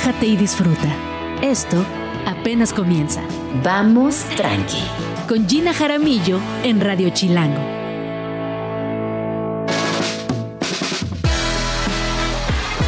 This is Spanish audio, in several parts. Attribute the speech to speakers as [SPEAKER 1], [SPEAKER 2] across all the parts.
[SPEAKER 1] relájate y disfruta. Esto apenas comienza.
[SPEAKER 2] Vamos tranqui.
[SPEAKER 1] Con Gina Jaramillo en Radio Chilango.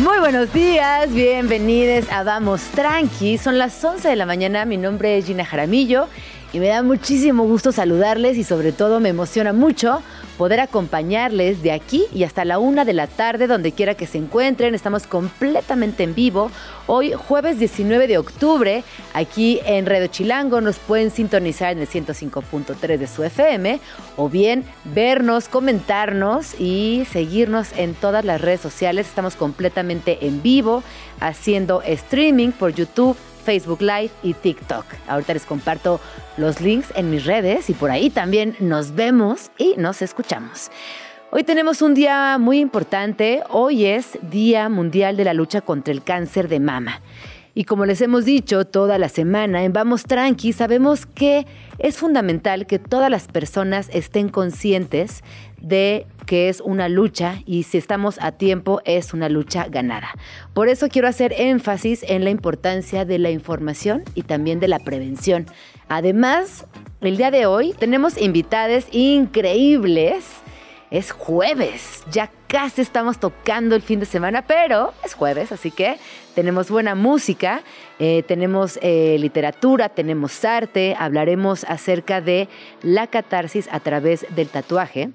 [SPEAKER 3] Muy buenos días, bienvenidos a Vamos Tranqui. Son las 11 de la mañana, mi nombre es Gina Jaramillo y me da muchísimo gusto saludarles y sobre todo me emociona mucho poder acompañarles de aquí y hasta la una de la tarde, donde quiera que se encuentren. Estamos completamente en vivo. Hoy, jueves 19 de octubre, aquí en Redo Chilango, nos pueden sintonizar en el 105.3 de su FM o bien vernos, comentarnos y seguirnos en todas las redes sociales. Estamos completamente en vivo, haciendo streaming por YouTube Facebook Live y TikTok. Ahorita les comparto los links en mis redes y por ahí también nos vemos y nos escuchamos. Hoy tenemos un día muy importante. Hoy es Día Mundial de la Lucha contra el Cáncer de Mama. Y como les hemos dicho toda la semana en Vamos Tranqui, sabemos que es fundamental que todas las personas estén conscientes de que es una lucha y si estamos a tiempo es una lucha ganada. Por eso quiero hacer énfasis en la importancia de la información y también de la prevención. Además, el día de hoy tenemos invitadas increíbles. Es jueves, ya casi estamos tocando el fin de semana, pero es jueves, así que tenemos buena música, eh, tenemos eh, literatura, tenemos arte, hablaremos acerca de la catarsis a través del tatuaje.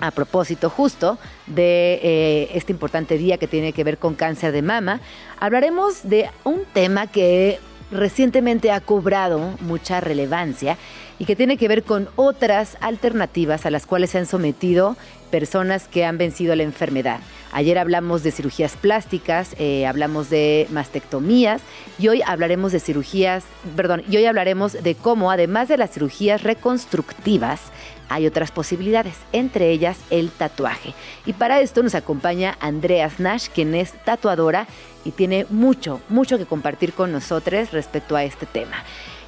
[SPEAKER 3] A propósito justo de eh, este importante día que tiene que ver con cáncer de mama, hablaremos de un tema que recientemente ha cobrado mucha relevancia y que tiene que ver con otras alternativas a las cuales se han sometido personas que han vencido la enfermedad. Ayer hablamos de cirugías plásticas, eh, hablamos de mastectomías y hoy hablaremos de cirugías, perdón, y hoy hablaremos de cómo además de las cirugías reconstructivas, hay otras posibilidades, entre ellas el tatuaje. Y para esto nos acompaña Andreas Nash, quien es tatuadora y tiene mucho, mucho que compartir con nosotros respecto a este tema.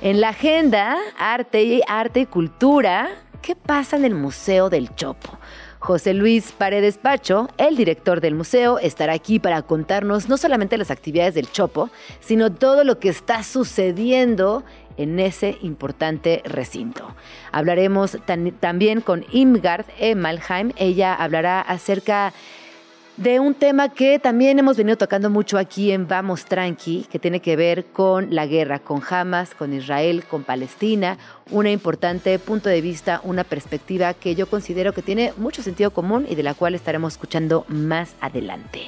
[SPEAKER 3] En la agenda, arte y arte y cultura, ¿qué pasa en el Museo del Chopo? José Luis Paredes Pacho, el director del museo, estará aquí para contarnos no solamente las actividades del Chopo, sino todo lo que está sucediendo en ese importante recinto. Hablaremos también con Imgard Emalheim. Ella hablará acerca un tema que también hemos venido tocando mucho aquí en Vamos Tranqui, que tiene que ver con la guerra, con Hamas, con Israel, con Palestina, un importante punto de vista, una perspectiva que yo considero que tiene mucho sentido común y de la cual estaremos escuchando más adelante.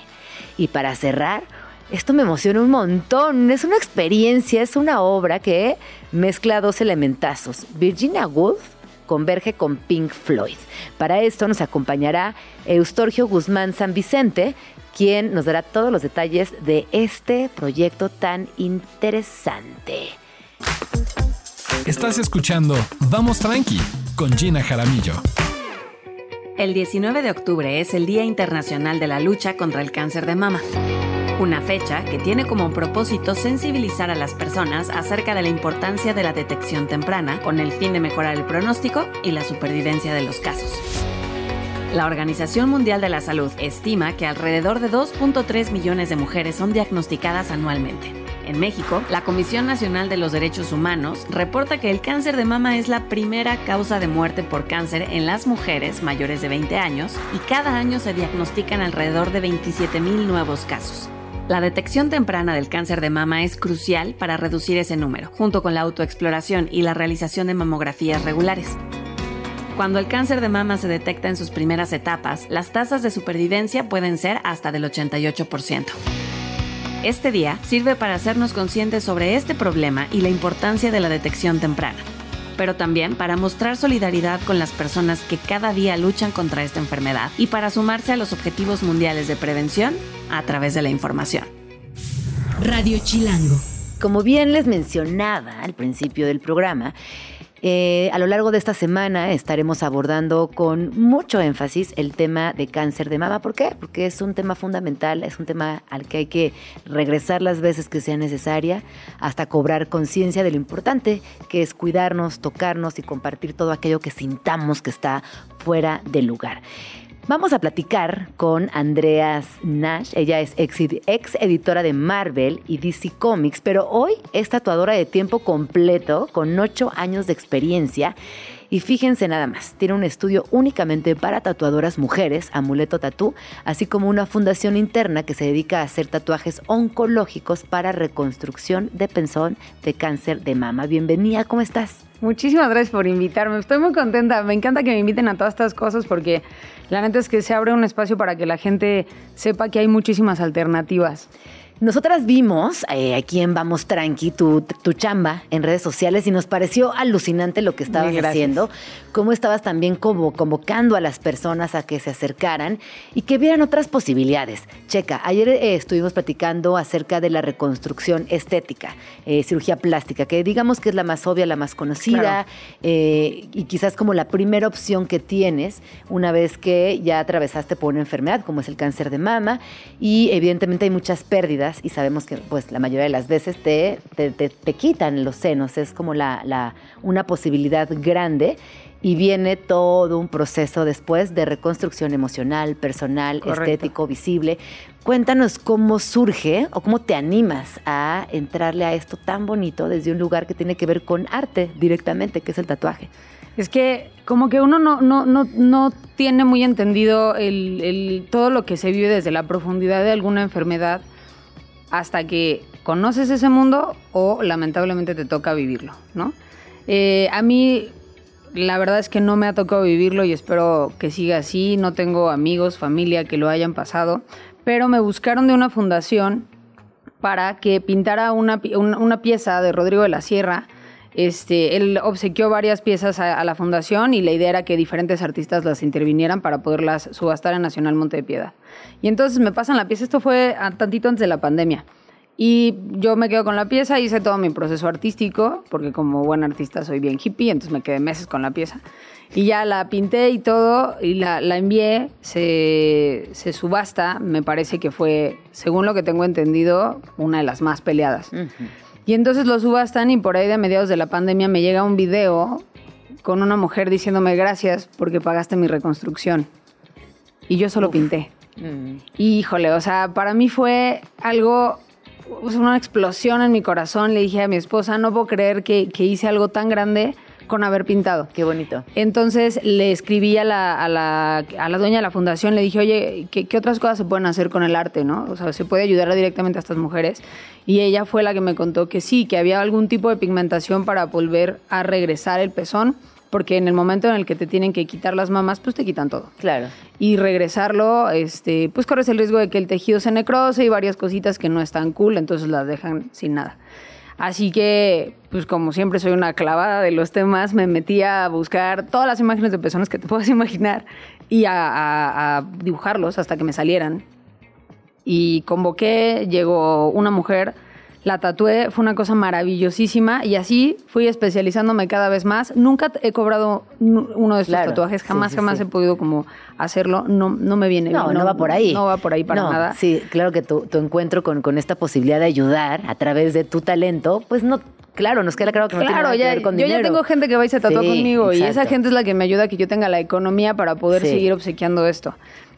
[SPEAKER 3] Y para cerrar, esto me emociona un montón. Es una experiencia, es una obra que mezcla dos elementazos. Virginia Woolf converge con Pink Floyd. Para esto nos acompañará Eustorgio Guzmán San Vicente, quien nos dará todos los detalles de este proyecto tan interesante.
[SPEAKER 4] Estás escuchando Vamos Tranqui con Gina Jaramillo.
[SPEAKER 5] El 19 de octubre es el Día Internacional de la Lucha contra el Cáncer de Mama una fecha que tiene como propósito sensibilizar a las personas acerca de la importancia de la detección temprana con el fin de mejorar el pronóstico y la supervivencia de los casos. La Organización Mundial de la Salud estima que alrededor de 2.3 millones de mujeres son diagnosticadas anualmente. En México, la Comisión Nacional de los Derechos Humanos reporta que el cáncer de mama es la primera causa de muerte por cáncer en las mujeres mayores de 20 años y cada año se diagnostican alrededor de 27.000 nuevos casos. La detección temprana del cáncer de mama es crucial para reducir ese número, junto con la autoexploración y la realización de mamografías regulares. Cuando el cáncer de mama se detecta en sus primeras etapas, las tasas de supervivencia pueden ser hasta del 88%. Este día sirve para hacernos conscientes sobre este problema y la importancia de la detección temprana, pero también para mostrar solidaridad con las personas que cada día luchan contra esta enfermedad y para sumarse a los objetivos mundiales de prevención a través de la información.
[SPEAKER 1] Radio Chilango.
[SPEAKER 3] Como bien les mencionaba al principio del programa, eh, a lo largo de esta semana estaremos abordando con mucho énfasis el tema de cáncer de mama. ¿Por qué? Porque es un tema fundamental, es un tema al que hay que regresar las veces que sea necesaria hasta cobrar conciencia de lo importante que es cuidarnos, tocarnos y compartir todo aquello que sintamos que está fuera de lugar. Vamos a platicar con Andreas Nash. Ella es ex, ex, editora de Marvel y DC Comics, pero hoy es tatuadora de tiempo completo con ocho años de experiencia. Y fíjense nada más, tiene un estudio únicamente para tatuadoras mujeres, Amuleto Tatú, así como una fundación interna que se dedica a hacer tatuajes oncológicos para reconstrucción de pensón de cáncer de mama. Bienvenida, ¿cómo estás?
[SPEAKER 6] Muchísimas gracias por invitarme. Estoy muy toda. Me encanta que me inviten a todas estas cosas porque la neta es que se abre un espacio para que la gente sepa que hay muchísimas alternativas.
[SPEAKER 3] Nosotras vimos eh, aquí en Vamos Tranqui tu, tu, chamba en redes sociales y nos pareció alucinante lo que estabas haciendo, cómo estabas también como convocando a las personas a que se acercaran y que vieran otras posibilidades. Checa, ayer eh, estuvimos platicando acerca de la reconstrucción estética, eh, cirugía plástica, que digamos que es la más obvia, la más conocida y quizás como la primera opción que tienes una vez que ya atravesaste por una enfermedad como es el cáncer de mama y evidentemente hay muchas pérdidas y sabemos que pues la mayoría de las veces te, te, quitan los senos, es como la, la, una posibilidad grande y viene todo un proceso después de reconstrucción emocional, personal, estético, visible. Cuéntanos cómo surge o cómo te animas a entrarle a esto tan bonito desde un lugar que tiene que ver con arte directamente, que es el tatuaje.
[SPEAKER 6] Es que como que uno no, no, no, no tiene muy entendido el, el, todo lo que se vive desde la profundidad de alguna enfermedad hasta que conoces ese mundo o lamentablemente te toca vivirlo, ¿no? Eh, a mí la verdad es que no me ha tocado vivirlo y espero que siga así. No tengo amigos, familia que lo hayan pasado, pero me buscaron de una fundación para que pintara una, una pieza de Rodrigo de la Sierra este, él obsequió varias piezas a, la fundación y la idea era que diferentes artistas las intervinieran para poderlas subastar en Nacional Monte de Piedad. Y entonces me pasan la pieza, esto fue a tantito antes de la pandemia. Y yo me quedo con la pieza, hice todo mi proceso artístico, porque como buen artista soy bien hippie, entonces me quedé meses con la pieza. Y ya la pinté y todo, y la, envié, se, subasta, me parece que fue, según lo que tengo entendido, una de las más peleadas. Y entonces lo subastan y por ahí de mediados de la pandemia me llega un video con una mujer diciéndome gracias porque pagaste mi reconstrucción. Y yo solo pinté. Mm. híjole, o sea, para mí fue algo, una explosión en mi corazón. Le dije a mi esposa, no puedo creer que, que hice algo tan grande con haber pintado.
[SPEAKER 3] Qué bonito.
[SPEAKER 6] Entonces le escribí a la, a la, a la dueña de la fundación, le dije, oye, ¿qué, ¿qué, otras cosas se pueden hacer con el arte, no? O sea, ¿se puede ayudar directamente a estas mujeres? Y ella fue la que me contó que sí, que había algún tipo de pigmentación para volver a regresar el pezón porque en el momento en el que te tienen que quitar las mamas, pues te quitan todo.
[SPEAKER 3] Claro.
[SPEAKER 6] Y regresarlo, este, pues corres el riesgo de que el tejido se necrose y varias cositas que no están cool, entonces las dejan sin nada. Así que, pues como siempre soy una clavada de los temas, me metí a buscar todas las imágenes de personas que te puedas imaginar y a, dibujarlos hasta que me salieran. Y convoqué, llegó una mujer la tatué, fue una cosa maravillosísima y así fui especializándome cada vez más. Nunca he cobrado uno de estos tatuajes, jamás, jamás he podido como hacerlo, no, no me viene
[SPEAKER 3] no,
[SPEAKER 6] bien.
[SPEAKER 3] No, va por ahí.
[SPEAKER 6] No va por ahí para nada.
[SPEAKER 3] Sí, claro que tu, tu encuentro con, con esta posibilidad de ayudar a través de tu talento, pues no Claro, nos queda claro que no tiene nada que ver con
[SPEAKER 6] yo
[SPEAKER 3] ya
[SPEAKER 6] tengo gente que va y se tatúa conmigo y esa gente es la que me ayuda a que yo tenga la economía para poder seguir obsequiando esto.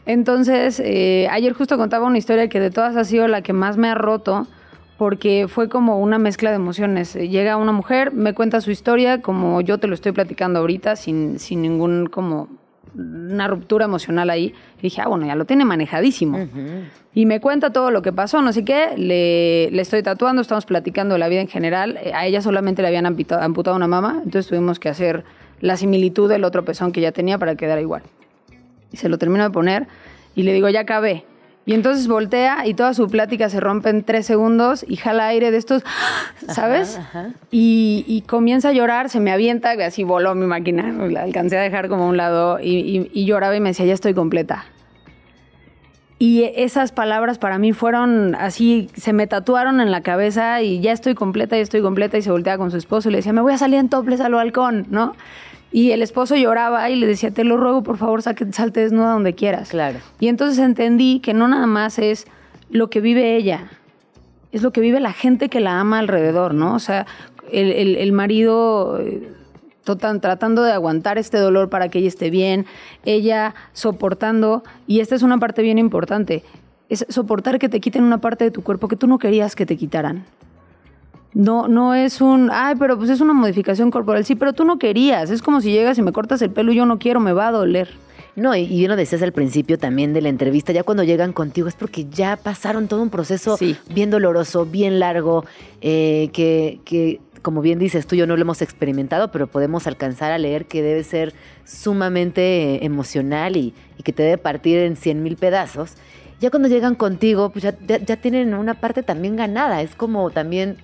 [SPEAKER 6] Entonces, eh, ayer justo contaba una historia que de todas ha sido la que más me ha roto porque fue como una mezcla de emociones. Llega una mujer, me cuenta su historia como yo te lo estoy platicando ahorita, sin, sin ningún como una ruptura emocional ahí. Y dije, ah, bueno, ya lo tiene manejadísimo. Y me cuenta todo lo que pasó, no sé qué, le, le, estoy tatuando, estamos platicando de la vida en general. Eh, a ella solamente le habían amputado, amputado una mama, entonces tuvimos que hacer la similitud del otro pezón que ya tenía para quedar igual. Y se lo termino de poner y le digo, ya acabé. Y entonces voltea y toda su plática se rompe en tres segundos y jala aire de estos, ¿sabes? Y, comienza a llorar, se me avienta, así voló mi máquina, la alcancé a dejar como a un lado y, lloraba y me decía, ya estoy completa. Y esas palabras para mí fueron así, se me tatuaron en la cabeza y ya estoy completa, ya estoy completa y se voltea con su esposo y le decía, me voy a salir en toples al balcón, ¿no? Y el esposo lloraba y le decía, te lo ruego, por favor, salte desnuda donde quieras.
[SPEAKER 3] Claro.
[SPEAKER 6] Y entonces entendí que no nada más es lo que vive ella, es lo que vive la gente que la ama alrededor, ¿no? O sea, el, marido eh, tratando de aguantar este dolor para que ella esté bien, ella soportando, y esta es una parte bien importante, es soportar que te quiten una parte de tu cuerpo que tú no querías que te quitaran. No, no es un, ay, pero pues es una modificación corporal. Sí, pero tú no querías. Es como si llegas y me cortas el pelo y yo no quiero, me va a doler.
[SPEAKER 3] No, y, bien lo decías al principio también de la entrevista, ya cuando llegan contigo es porque ya pasaron todo un proceso
[SPEAKER 6] Sí.
[SPEAKER 3] bien doloroso, bien largo, eh, que, que, como bien dices, tú y yo no lo hemos experimentado, pero podemos alcanzar a leer que debe ser sumamente eh, emocional y, y que te debe partir en cien mil pedazos. Ya cuando llegan contigo, pues ya, ya- ya tienen una parte también ganada. Es como también,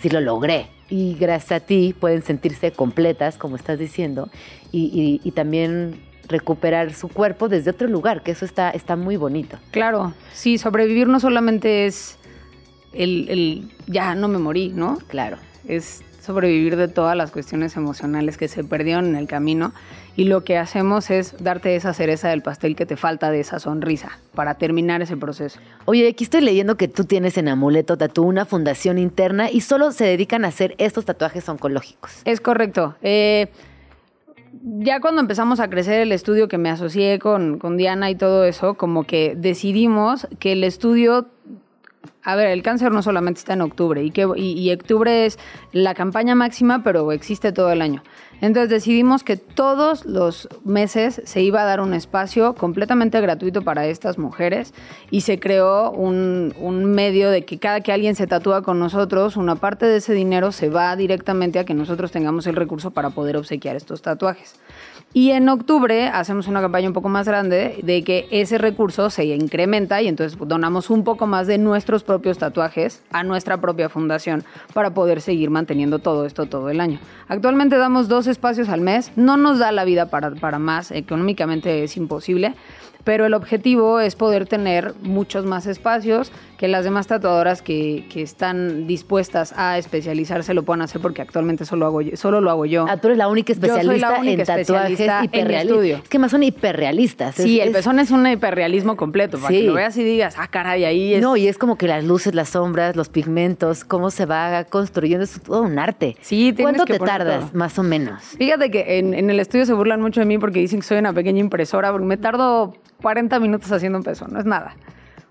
[SPEAKER 3] si lo logré. Y gracias a ti pueden sentirse completas, como estás diciendo, y, y- y también recuperar su cuerpo desde otro lugar, que eso está, está muy bonito.
[SPEAKER 6] Claro, sí, sobrevivir no solamente es el, el ya no me morí, ¿no?
[SPEAKER 3] Claro.
[SPEAKER 6] es sobrevivir de todas las cuestiones emocionales que se perdieron en el camino y lo que hacemos es darte esa cereza del pastel que te falta de esa sonrisa para terminar ese proceso.
[SPEAKER 3] Oye, aquí estoy leyendo que tú tienes en Amuleto Tatú una fundación interna y solo se dedican a hacer estos tatuajes oncológicos.
[SPEAKER 6] Es correcto. Eh, ya cuando empezamos a crecer el estudio que me asocié con, con Diana y todo eso, como que decidimos que el estudio a ver, el cáncer no solamente está en octubre y, que, y, octubre es la campaña máxima, pero existe todo el año. Entonces decidimos que todos los meses se iba a dar un espacio completamente gratuito para estas mujeres y se creó un, un medio de que cada que alguien se tatúa con nosotros, una parte de ese dinero se va directamente a que nosotros tengamos el recurso para poder obsequiar estos tatuajes. Y en octubre hacemos una campaña un poco más grande de que ese recurso se incrementa y entonces donamos un poco más de nuestros propios tatuajes a nuestra propia fundación para poder seguir manteniendo todo esto todo el año. Actualmente damos dos espacios al mes, no nos da la vida para, para más, económicamente es imposible, pero el objetivo es poder tener muchos más espacios, que las demás tatuadoras que, que están dispuestas a especializarse lo puedan hacer porque actualmente solo, hago yo- solo lo hago yo.
[SPEAKER 3] Ah, tú eres la única
[SPEAKER 6] Yo soy la
[SPEAKER 3] especialista
[SPEAKER 6] única
[SPEAKER 3] en tatuajes
[SPEAKER 6] especialista
[SPEAKER 3] hiperrealistas.
[SPEAKER 6] estudio.
[SPEAKER 3] Es que más son hiperrealistas.
[SPEAKER 6] Sí, el
[SPEAKER 3] es-
[SPEAKER 6] pezón es un hiperrealismo completo, para
[SPEAKER 3] Sí.
[SPEAKER 6] que lo veas y digas, ah, caray, ahí es...
[SPEAKER 3] No, y es como que las luces, las sombras, los pigmentos, cómo se va construyendo, es todo un arte.
[SPEAKER 6] Sí,
[SPEAKER 3] ¿Cuánto
[SPEAKER 6] que
[SPEAKER 3] te tardas,
[SPEAKER 6] todo.
[SPEAKER 3] más o menos?
[SPEAKER 6] Fíjate que en, en el estudio se burlan mucho de mí porque dicen que soy una pequeña impresora, porque me tardo 40 minutos haciendo un pezón, no es nada.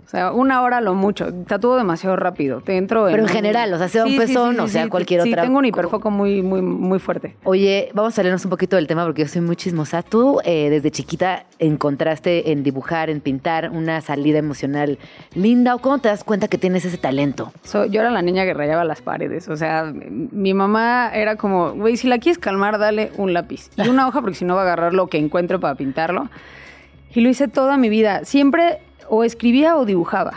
[SPEAKER 6] O sea, una hora lo mucho. Tatúo demasiado rápido. Te entro
[SPEAKER 3] Pero en general, o sea, sea un pezón o sea cualquier
[SPEAKER 6] sí,
[SPEAKER 3] otra-
[SPEAKER 6] tengo un hiperfoco muy, muy, muy fuerte.
[SPEAKER 3] Oye, vamos a salirnos un poquito del tema porque yo soy muy chismosa. Tú eh, desde chiquita encontraste en dibujar, en pintar, una salida emocional linda. ¿O cómo te das cuenta que tienes ese talento?
[SPEAKER 6] So- yo era la niña que rayaba las paredes. O sea, mi mamá era como, güey, si la quieres calmar, dale un lápiz y una hoja, porque si no va a agarrar lo que encuentre para pintarlo. Y lo hice toda mi vida. Siempre o escribía o dibujaba.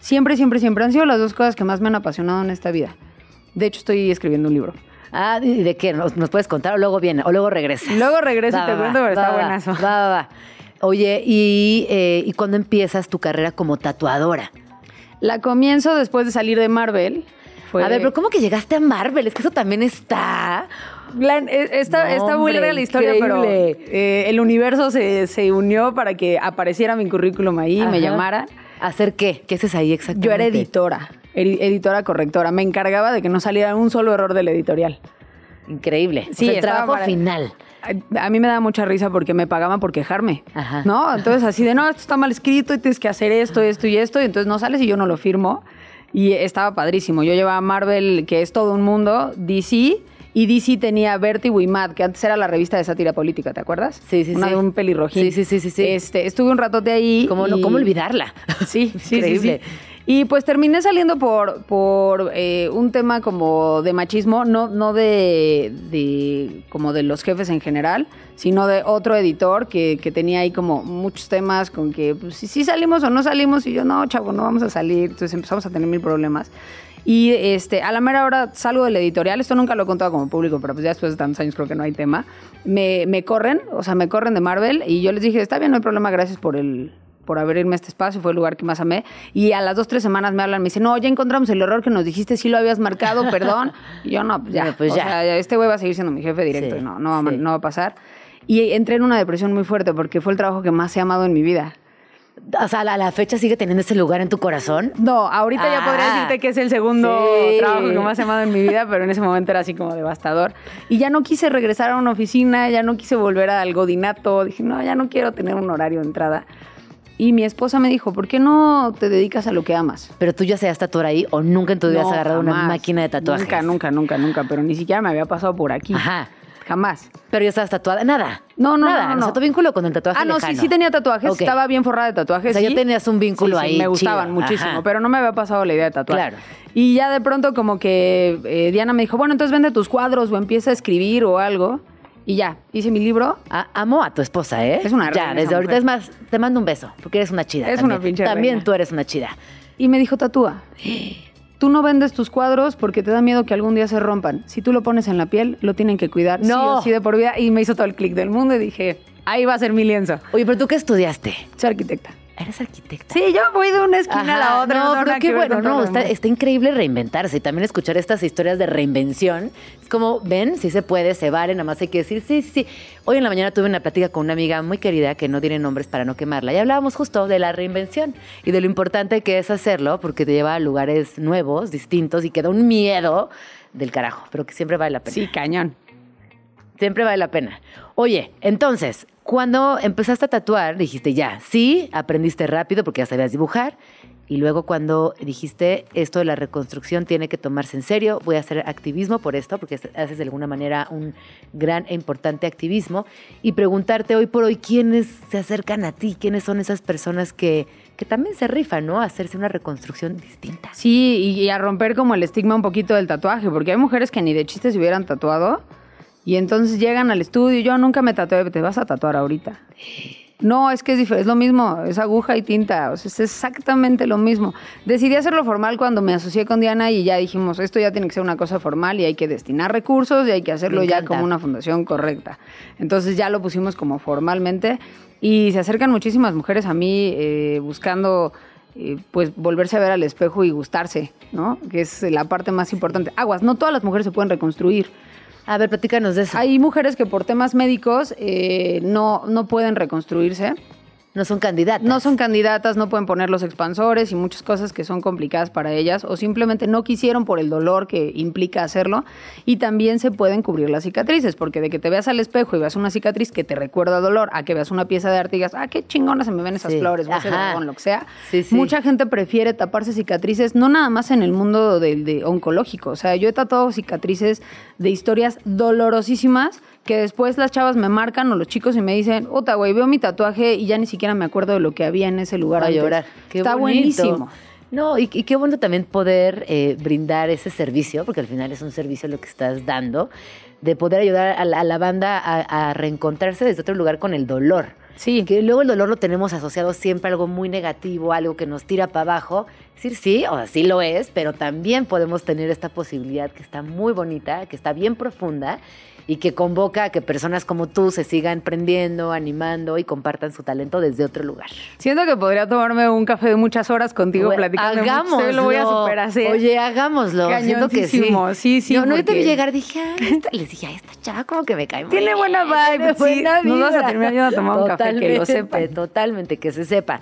[SPEAKER 6] Siempre, siempre, siempre. Han sido las dos cosas que más me han apasionado en esta vida. De hecho, estoy escribiendo un libro.
[SPEAKER 3] Ah, ¿y de qué? ¿Nos, nos puedes contar o luego viene? O luego regresas.
[SPEAKER 6] Luego
[SPEAKER 3] Va,
[SPEAKER 6] te cuento, pero está buenazo.
[SPEAKER 3] Va, va, va. Oye, ¿y, eh, ¿y cuándo empiezas tu carrera como tatuadora?
[SPEAKER 6] La comienzo después de salir de Marvel. Fue
[SPEAKER 3] A ver, pero ¿cómo que llegaste a Marvel? Es que eso también está...
[SPEAKER 6] La- e- está,
[SPEAKER 3] No,
[SPEAKER 6] está muy larga la historia, pero eh, el universo se, se unió para que apareciera mi currículum ahí y me
[SPEAKER 3] Ajá.
[SPEAKER 6] llamaran.
[SPEAKER 3] ¿Hacer qué? ¿Qué haces ahí exactamente?
[SPEAKER 6] Yo era editora, edi- editora correctora. Me encargaba de que no saliera un solo error del editorial.
[SPEAKER 3] Increíble.
[SPEAKER 6] Sí,
[SPEAKER 3] el trabajo
[SPEAKER 6] para-
[SPEAKER 3] final.
[SPEAKER 6] A, a mí me daba mucha risa porque me pagaban por quejarme.
[SPEAKER 3] Ajá.
[SPEAKER 6] ¿No? Entonces, así de, no, esto está mal escrito y tienes que hacer esto, esto y esto. Y entonces no sales y yo no lo firmo. Y estaba padrísimo. Yo llevaba Marvel, que es todo un mundo, DC. Y DC tenía Vertigo y Mad, que antes era la revista de sátira política, ¿te acuerdas?
[SPEAKER 3] Sí, sí,
[SPEAKER 6] Una
[SPEAKER 3] sí.
[SPEAKER 6] un pelirrojín.
[SPEAKER 3] Sí, sí, sí, sí, sí.
[SPEAKER 6] Este, estuve un ratote ahí.
[SPEAKER 3] ¿Cómo,
[SPEAKER 6] y-
[SPEAKER 3] ¿Cómo olvidarla?
[SPEAKER 6] Sí, sí, sí,
[SPEAKER 3] Increíble.
[SPEAKER 6] sí. Y pues terminé saliendo por, por eh, un tema como de machismo, no, no de, como de los jefes en general, sino de otro editor que, que tenía ahí como muchos temas con que pues si sí salimos o no salimos y yo no, chavo, no vamos a salir. Entonces empezamos a tener mil problemas. Y este, a la mera hora salgo del editorial, esto nunca lo he contado como público, pero pues ya después de tantos años creo que no hay tema. Me, me corren, o sea, me corren de Marvel y yo les dije, está bien, no hay problema, gracias por el por abrirme este espacio, fue el lugar que más amé. Y a las dos, tres semanas me hablan, me dicen, no, ya encontramos el error que nos dijiste, sí lo habías marcado, perdón. Y yo, no, pues ya,
[SPEAKER 3] No, pues
[SPEAKER 6] o
[SPEAKER 3] ya.
[SPEAKER 6] sea, este güey va a seguir siendo mi jefe directo
[SPEAKER 3] Sí,
[SPEAKER 6] y no, no, va, a-
[SPEAKER 3] sí.
[SPEAKER 6] no va a pasar. Y entré en una depresión muy fuerte porque fue el trabajo que más he amado en mi vida.
[SPEAKER 3] O sea, a la fecha sigue teniendo ese lugar en tu corazón.
[SPEAKER 6] No, ahorita ya
[SPEAKER 3] Ah.
[SPEAKER 6] podría decirte que es el segundo
[SPEAKER 3] Sí.
[SPEAKER 6] trabajo que más he amado en mi vida, pero en ese momento era así como devastador. Y ya no quise regresar a una oficina, ya no quise volver al godinato. Dije, no, ya no quiero tener un horario de entrada. Y mi esposa me dijo, ¿por qué no te dedicas a lo que amas?
[SPEAKER 3] Pero tú ya sabías tatuar ahí o nunca en tu vida has agarrado una máquina de tatuajes.
[SPEAKER 6] Nunca, nunca, nunca, nunca, pero ni siquiera me había pasado por aquí.
[SPEAKER 3] Ajá.
[SPEAKER 6] Jamás.
[SPEAKER 3] Pero ya estabas tatuada. Nada.
[SPEAKER 6] No, no,
[SPEAKER 3] Nada.
[SPEAKER 6] no, no,
[SPEAKER 3] O sea,
[SPEAKER 6] no.
[SPEAKER 3] tu vínculo con el tatuaje
[SPEAKER 6] Ah, no,
[SPEAKER 3] lejano.
[SPEAKER 6] sí, sí tenía tatuajes, estaba bien forrada de tatuajes.
[SPEAKER 3] O sea, ya
[SPEAKER 6] sí.
[SPEAKER 3] tenías un vínculo
[SPEAKER 6] Sí, sí,
[SPEAKER 3] ahí
[SPEAKER 6] me gustaban
[SPEAKER 3] chido.
[SPEAKER 6] muchísimo,
[SPEAKER 3] Ajá.
[SPEAKER 6] pero no me había pasado la idea de tatuar.
[SPEAKER 3] Claro.
[SPEAKER 6] Y ya de pronto como que eh, Diana me dijo, bueno, entonces vende tus cuadros o empieza a escribir o algo. Y ya, hice mi libro.
[SPEAKER 3] A- amo a tu esposa, ¿eh?
[SPEAKER 6] Es una
[SPEAKER 3] Ya, desde ahorita
[SPEAKER 6] mujer.
[SPEAKER 3] es más, te mando un beso, porque eres una chida.
[SPEAKER 6] Es
[SPEAKER 3] también.
[SPEAKER 6] una pinche
[SPEAKER 3] También
[SPEAKER 6] reina.
[SPEAKER 3] tú eres una chida.
[SPEAKER 6] Y me dijo, tatúa. Tú no vendes tus cuadros porque te da miedo que algún día se rompan. Si tú lo pones en la piel, lo tienen que cuidar sí
[SPEAKER 3] No.
[SPEAKER 6] o sí de por vida. Y me hizo todo el clic del mundo y dije, ahí va a ser mi lienzo.
[SPEAKER 3] Oye, pero tú qué estudiaste?
[SPEAKER 6] Soy arquitecta.
[SPEAKER 3] Eres arquitecta.
[SPEAKER 6] Sí, yo voy de una esquina a la
[SPEAKER 3] Ajá,
[SPEAKER 6] otra.
[SPEAKER 3] No,
[SPEAKER 6] tengo
[SPEAKER 3] pero qué bueno, no, está, está increíble reinventarse y también escuchar estas historias de reinvención. Es como, ven, sí se puede, se vale, nada más hay que decir, sí, sí, sí. Hoy en la mañana tuve una plática con una amiga muy querida que no tiene nombres para no quemarla y hablábamos justo de la reinvención y de lo importante que es hacerlo porque te lleva a lugares nuevos, distintos y que da un miedo del carajo, pero que siempre vale la pena.
[SPEAKER 6] Sí, cañón.
[SPEAKER 3] Siempre vale la pena. Oye, entonces, cuando empezaste a tatuar, dijiste ya, sí, aprendiste rápido porque ya sabías dibujar. Y luego cuando dijiste esto de la reconstrucción tiene que tomarse en serio, voy a hacer activismo por esto, porque haces de alguna manera un gran e importante activismo, y preguntarte hoy por hoy quiénes se acercan a ti, quiénes son esas personas que, que también se rifan, ¿no? A hacerse una reconstrucción distinta.
[SPEAKER 6] Sí, y, y a romper como el estigma un poquito del tatuaje, porque hay mujeres que ni de chistes hubieran tatuado y entonces llegan al estudio yo nunca me tatué, te vas a tatuar ahorita. No, es que es diferente, es lo mismo, es aguja y tinta, o sea, es exactamente lo mismo. Decidí hacerlo formal cuando me asocié con Diana y ya dijimos, esto ya tiene que ser una cosa formal y hay que destinar recursos y hay que hacerlo ya como una fundación correcta. Entonces ya lo pusimos como formalmente y se acercan muchísimas mujeres a mí eh, buscando eh, pues volverse a ver al espejo y gustarse, ¿no? Que es la parte más importante. Aguas, no todas las mujeres se pueden reconstruir.
[SPEAKER 3] A ver, platícanos de eso.
[SPEAKER 6] Hay mujeres que por temas médicos eh, no, no pueden reconstruirse.
[SPEAKER 3] No son candidatas.
[SPEAKER 6] No son candidatas, no pueden poner los expansores y muchas cosas que son complicadas para ellas o simplemente no quisieron por el dolor que implica hacerlo y también se pueden cubrir las cicatrices porque de que te veas al espejo y veas una cicatriz que te recuerda dolor a que veas una pieza de arte y digas, ah, qué chingona se me ven esas
[SPEAKER 3] Sí,
[SPEAKER 6] flores o ese
[SPEAKER 3] ajá.
[SPEAKER 6] dragón, lo que sea.
[SPEAKER 3] Sí, sí.
[SPEAKER 6] Mucha gente prefiere taparse cicatrices, no nada más en el mundo del de oncológico, o sea, yo he tatuado cicatrices de historias dolorosísimas que después las chavas me marcan o los chicos y me dicen, puta, güey, veo mi tatuaje y ya ni siquiera me acuerdo de lo que había en ese lugar
[SPEAKER 3] a
[SPEAKER 6] antes".
[SPEAKER 3] llorar. Qué
[SPEAKER 6] Está
[SPEAKER 3] bonito.
[SPEAKER 6] buenísimo.
[SPEAKER 3] No, y, y qué bueno también poder eh, brindar ese servicio, porque al final es un servicio lo que estás dando, de poder ayudar a la, a la banda a, a reencontrarse desde otro lugar con el dolor.
[SPEAKER 6] Sí.
[SPEAKER 3] Que luego el dolor lo tenemos asociado siempre a algo muy negativo, algo que nos tira para abajo. Es decir, sí, o sea, sí lo es, pero también podemos tener esta posibilidad que está muy bonita, que está bien profunda y que convoca a que personas como tú se sigan prendiendo, animando y compartan su talento desde otro lugar.
[SPEAKER 6] Siento que podría tomarme un café de muchas horas contigo
[SPEAKER 3] Güey,
[SPEAKER 6] platicando. mucho.
[SPEAKER 3] Hagámoslo.
[SPEAKER 6] Lo voy a superar. sí.
[SPEAKER 3] Oye, hagámoslo. Siento que sí.
[SPEAKER 6] Sí, sí,
[SPEAKER 3] No, no, yo te vi
[SPEAKER 6] porque-
[SPEAKER 3] llegar, dije, ah, esta- les dije, esta chava como que me cae muy
[SPEAKER 6] Tiene buena vibe,
[SPEAKER 3] tiene
[SPEAKER 6] sí.
[SPEAKER 3] buena
[SPEAKER 6] Nos vas a terminar yendo a tomar un café, que lo
[SPEAKER 3] Totalmente,
[SPEAKER 6] sepan.
[SPEAKER 3] Totalmente, que se sepa.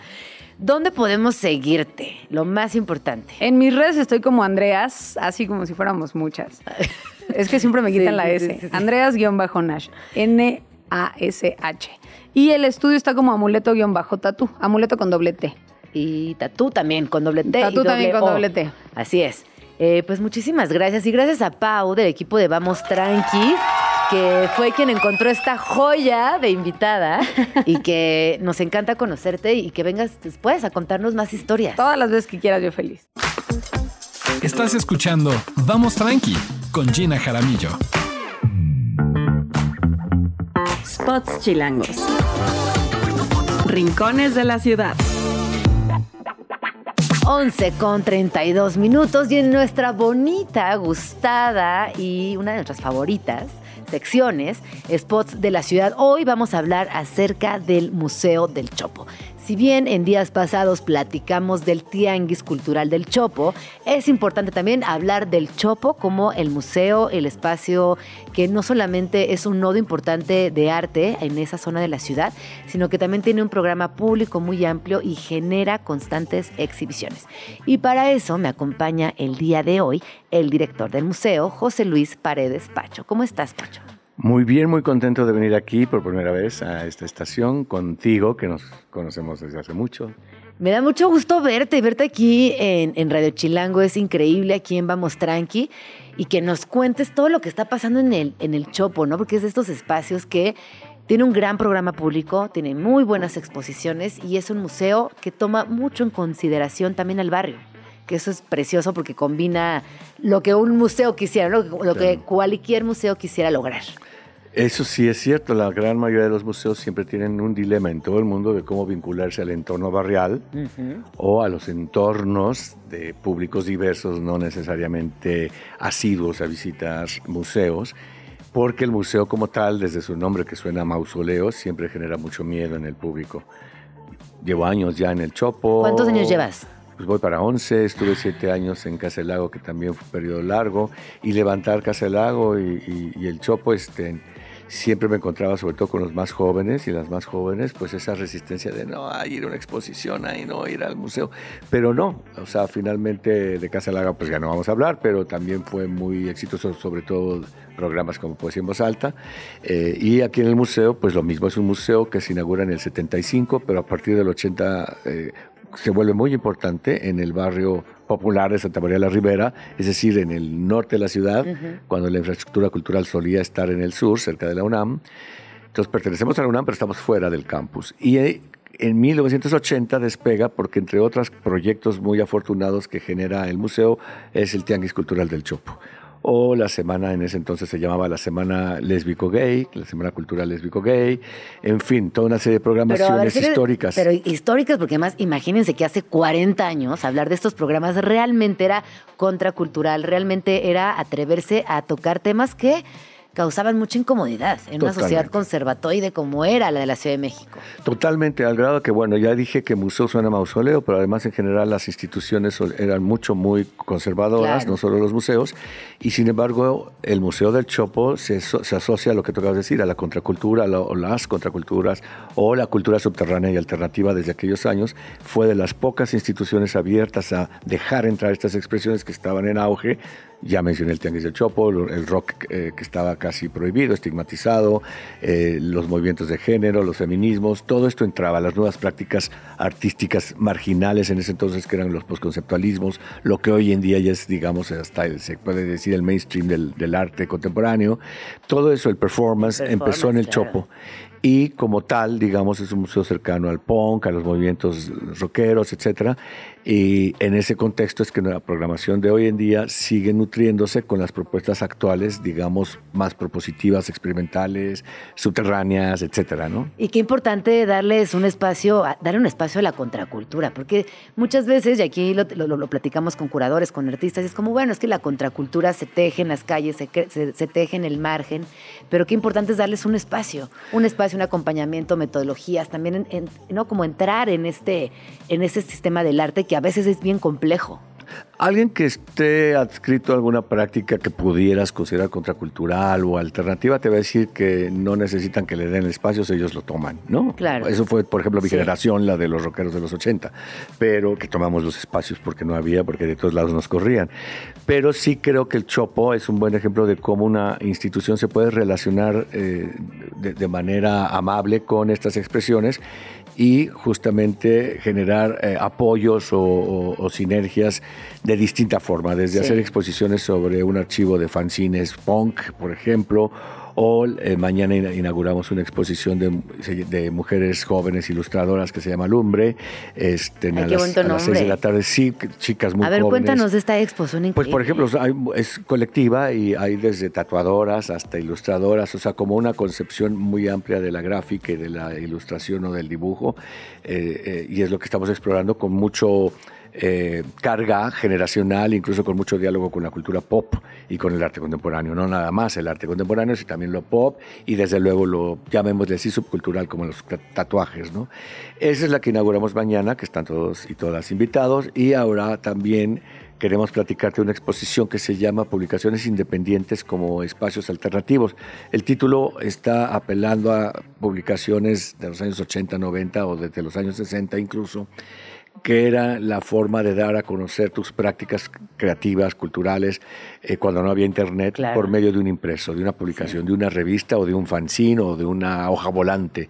[SPEAKER 3] ¿Dónde podemos seguirte? Lo más importante.
[SPEAKER 6] En mis redes estoy como Andreas, así como si fuéramos muchas. Es que siempre me quitan
[SPEAKER 3] Sí,
[SPEAKER 6] la S.
[SPEAKER 3] sí.
[SPEAKER 6] Andreas-Nash. N-A-S-H. Y el estudio está como amuleto-tatú. Amuleto con doble T.
[SPEAKER 3] Y tatú también con doble T.
[SPEAKER 6] Tatú también con
[SPEAKER 3] O.
[SPEAKER 6] doble T.
[SPEAKER 3] Así es. Eh, pues muchísimas gracias. Y gracias a Pau del equipo de Vamos Tranqui, que fue quien encontró esta joya de invitada y que nos encanta conocerte y que vengas después a contarnos más historias.
[SPEAKER 6] Todas las veces que quieras, yo feliz.
[SPEAKER 4] Estás escuchando Vamos Tranqui con Gina Jaramillo.
[SPEAKER 5] Spots chilangos. Rincones de la ciudad.
[SPEAKER 3] 11 con 32 minutos y en nuestra bonita, gustada y una de nuestras favoritas secciones, spots de la ciudad. Hoy vamos a hablar acerca del Museo del Chopo. Si bien en días pasados platicamos del Tianguis Cultural del Chopo, es importante también hablar del Chopo como el museo, el espacio que no solamente es un nodo importante de arte en esa zona de la ciudad, sino que también tiene un programa público muy amplio y genera constantes exhibiciones. Y para eso me acompaña el día de hoy el director del museo, José Luis Paredes Pacho. ¿Cómo estás, Pacho?
[SPEAKER 7] Muy bien, muy contento de venir aquí por primera vez a esta estación contigo, que nos conocemos desde hace mucho.
[SPEAKER 3] Me da mucho gusto verte, verte aquí en, Radio Chilango, es increíble aquí en Vamos Tranqui y que nos cuentes todo lo que está pasando en el, en el Chopo, ¿no? Porque es de estos espacios que tiene un gran programa público, tiene muy buenas exposiciones y es un museo que toma mucho en consideración también al barrio que eso es precioso porque combina lo que un museo quisiera, lo, que cualquier museo quisiera lograr.
[SPEAKER 7] Eso sí es cierto, la gran mayoría de los museos siempre tienen un dilema en todo el mundo de cómo vincularse al entorno barrial o a los entornos de públicos diversos, no necesariamente asiduos a visitar museos, porque el museo como tal, desde su nombre que suena mausoleo, siempre genera mucho miedo en el público. Llevo años ya en el Chopo.
[SPEAKER 3] ¿Cuántos años llevas?
[SPEAKER 7] Pues voy para 11, estuve 7 años en Casa del Lago, que también fue un periodo largo, y levantar Casa del Lago y, el Chopo, este, siempre me encontraba sobre todo con los más jóvenes y las más jóvenes, pues esa resistencia de no, ir a una exposición, ahí no, ir al museo, pero no, o sea, finalmente de Casa del Lago pues ya no vamos a hablar, pero también fue muy exitoso, sobre todo programas como Poesía en Voz Alta, eh, y aquí en el museo, pues lo mismo, es un museo que se inaugura en el 75, pero a partir del 80 eh, se vuelve muy importante en el barrio popular de Santa María de la Ribera, es decir, en el norte de la ciudad, cuando la infraestructura cultural solía estar en el sur, cerca de la UNAM. Entonces pertenecemos a la UNAM, pero estamos fuera del campus. Y eh, en 1980 despega porque, entre otros proyectos muy afortunados que genera el museo, es el Tianguis Cultural del Chopo o la semana, en ese entonces se llamaba la Semana Lésbico-Gay, la Semana Cultural Lésbico-Gay, en fin, toda una serie de programaciones históricas.
[SPEAKER 3] Pero históricas, porque además imagínense que hace 40 años hablar de estos programas realmente era contracultural, realmente era atreverse a tocar temas que causaban mucha incomodidad en una sociedad conservatoide como era la de la Ciudad de México.
[SPEAKER 7] Totalmente, al grado que, bueno, ya dije que museo suena mausoleo, pero además en general las instituciones eran mucho, muy conservadoras, no solo los museos, y sin embargo el Museo del Chopo se, asocia a lo que tocabas decir, a la contracultura, o las contraculturas, o la cultura subterránea y alternativa desde aquellos años, fue de las pocas instituciones abiertas a dejar entrar estas expresiones que estaban en auge, ya mencioné el Tianguis del Chopo, el rock eh, que estaba casi prohibido, estigmatizado, eh, los movimientos de género, los feminismos, todo esto entraba, las nuevas prácticas artísticas marginales en ese entonces que eran los posconceptualismos, lo que hoy en día ya es, digamos, hasta se puede decir el mainstream del, arte contemporáneo. Todo eso, el performance, empezó en el Chopo y como tal, digamos, es un museo cercano al punk, a los movimientos rockeros, etcétera. Y en ese contexto es que la programación de hoy en día sigue nutriéndose con las propuestas actuales, digamos, más propositivas, experimentales, subterráneas, etcétera, ¿no?
[SPEAKER 3] Y qué importante darles un espacio, darle un espacio a la contracultura, porque muchas veces, y aquí lo, platicamos con curadores, con artistas, es como, bueno, es que la contracultura se teje en las calles, se, se teje en el margen, pero qué importante es darles un espacio, un espacio, un acompañamiento, metodologías, también, ¿no? Como entrar en este, en este sistema del arte que a veces es bien complejo.
[SPEAKER 7] Alguien que esté adscrito a alguna práctica que pudieras considerar contracultural o alternativa te va a decir que no necesitan que le den espacios, ellos lo toman, ¿no?
[SPEAKER 3] Claro.
[SPEAKER 7] Eso fue, por ejemplo, mi generación, la de los rockeros de los 80, pero que tomamos los espacios porque no había, porque de todos lados nos corrían. Pero sí creo que el Chopo es un buen ejemplo de cómo una institución se puede relacionar eh, de, manera amable con estas expresiones y justamente generar eh, apoyos o, sinergias de distinta forma, desde hacer exposiciones sobre un archivo de fanzines punk, por ejemplo, o eh, mañana inauguramos una exposición de, mujeres jóvenes ilustradoras que se llama Lumbre. Este,
[SPEAKER 3] a, las, a
[SPEAKER 7] las seis de la tarde. Sí, chicas muy jóvenes.
[SPEAKER 3] A ver, cuéntanos de esta exposición
[SPEAKER 7] Pues, por ejemplo, es colectiva y hay desde tatuadoras hasta ilustradoras, o sea, como una concepción muy amplia de la gráfica y de la ilustración o del dibujo. Eh, eh, y es lo que estamos explorando con mucho eh, carga generacional, incluso con mucho diálogo con la cultura pop y con el arte contemporáneo. No nada más el arte contemporáneo, sino también lo pop y desde luego lo, llamémosle así, subcultural, como los tatuajes. ¿no? Esa es la que inauguramos mañana, que están todos y todas invitados, y ahora también queremos platicarte una exposición que se llama Publicaciones Independientes como Espacios Alternativos. El título está apelando a publicaciones de los años 80, 90 o desde los años 60 incluso, que era la forma de dar a conocer tus prácticas creativas, culturales, eh, cuando no había internet, por medio de un impreso, de una publicación, de una revista o de un fanzine o de una hoja volante.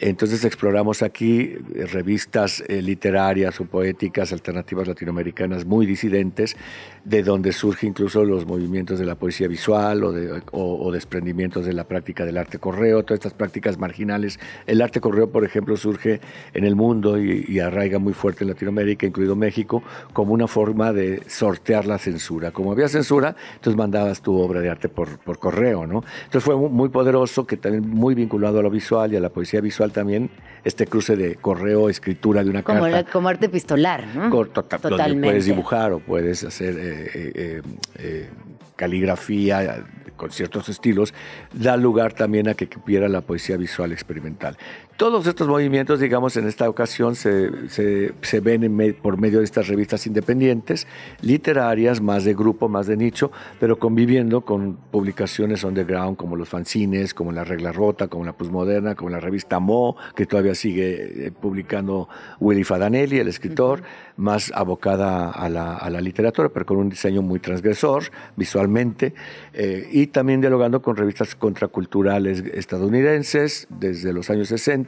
[SPEAKER 7] Entonces exploramos aquí eh, revistas eh, literarias o poéticas alternativas latinoamericanas muy disidentes, de donde surge incluso los movimientos de la poesía visual o, de, o, desprendimientos de la práctica del arte correo, todas estas prácticas marginales. El arte correo, por ejemplo, surge en el mundo y, y arraiga muy fuerte en Latinoamérica, incluido México, como una forma de sortear la censura. Como había censura, entonces mandabas tu obra de arte por, por correo, ¿no? Entonces fue muy poderoso, que también muy vinculado a lo visual y a la poesía visual también, este cruce de correo, escritura de una
[SPEAKER 3] como
[SPEAKER 7] carta.
[SPEAKER 3] como arte epistolar, ¿no?
[SPEAKER 7] Totalmente. Donde puedes dibujar o puedes hacer eh, eh, eh, caligrafía con ciertos estilos, da lugar también a que cupiera la poesía visual experimental. Todos estos movimientos, digamos, en esta ocasión se, se, ven por medio de estas revistas independientes, literarias, más de grupo, más de nicho, pero conviviendo con publicaciones underground como los fanzines, como La Regla Rota, como La Postmoderna, como la revista Mo, que todavía sigue eh, publicando Willy Fadanelli, el escritor, más abocada a la, a la, literatura, pero con un diseño muy transgresor visualmente, eh, y también dialogando con revistas contraculturales estadounidenses desde los años 60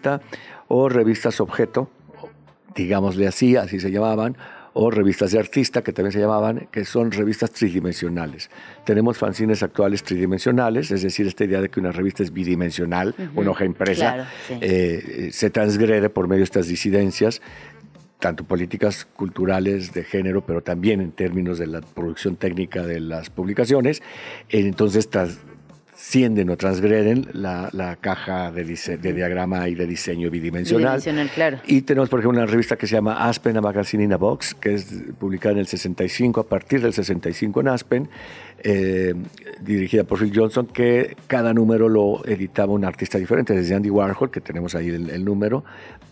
[SPEAKER 7] o revistas objeto, digámosle así, así se llamaban, o revistas de artista, que también se llamaban, que son revistas tridimensionales. Tenemos fanzines actuales tridimensionales, es decir, esta idea de que una revista es bidimensional, una hoja impresa, eh, se transgrede por medio de estas disidencias, tanto políticas culturales de género, pero también en términos de la producción técnica de las publicaciones. Entonces, estas Sienden o transgreden la, caja de, de, diagrama y de diseño bidimensional.
[SPEAKER 3] bidimensional claro.
[SPEAKER 7] Y tenemos, por ejemplo, una revista que se llama Aspen, a Magazine in a Box, que es publicada en el 65, a partir del 65 en Aspen, eh, dirigida por Phil Johnson, que cada número lo editaba un artista diferente, desde Andy Warhol, que tenemos ahí el, número,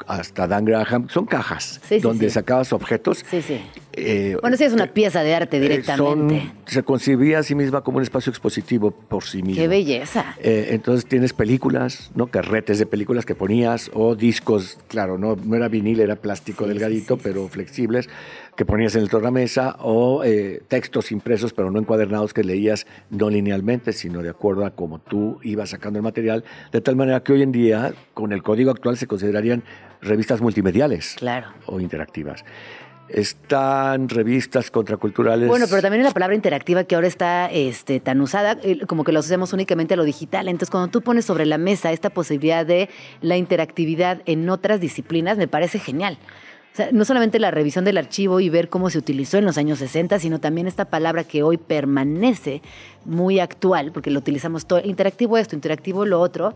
[SPEAKER 7] hasta Dan Graham. Son cajas donde sacabas objetos.
[SPEAKER 3] Sí, sí. Eh, bueno, sí, es una pieza de arte eh, directamente.
[SPEAKER 7] se concibía a sí misma como un espacio expositivo por sí mismo.
[SPEAKER 3] ¡Qué belleza!
[SPEAKER 7] entonces tienes películas, ¿no? carretes de películas que ponías, o discos, claro, no, no era vinil, era plástico delgadito, pero flexibles que ponías en el tornamesa o eh, textos impresos pero no encuadernados que leías no linealmente, sino de acuerdo a cómo tú ibas sacando el material, de tal manera que hoy en día, con el código actual, se considerarían revistas multimediales
[SPEAKER 3] claro.
[SPEAKER 7] o interactivas. Están revistas contraculturales.
[SPEAKER 3] Bueno, pero también la palabra interactiva que ahora está este, tan usada, eh, como que lo hacemos únicamente a lo digital. Entonces, cuando tú pones sobre la mesa esta posibilidad de la interactividad en otras disciplinas, me parece genial no solamente la revisión del archivo y ver cómo se utilizó en los años 60, sino también esta palabra que hoy permanece muy actual, porque lo utilizamos todo, interactivo esto, interactivo lo otro,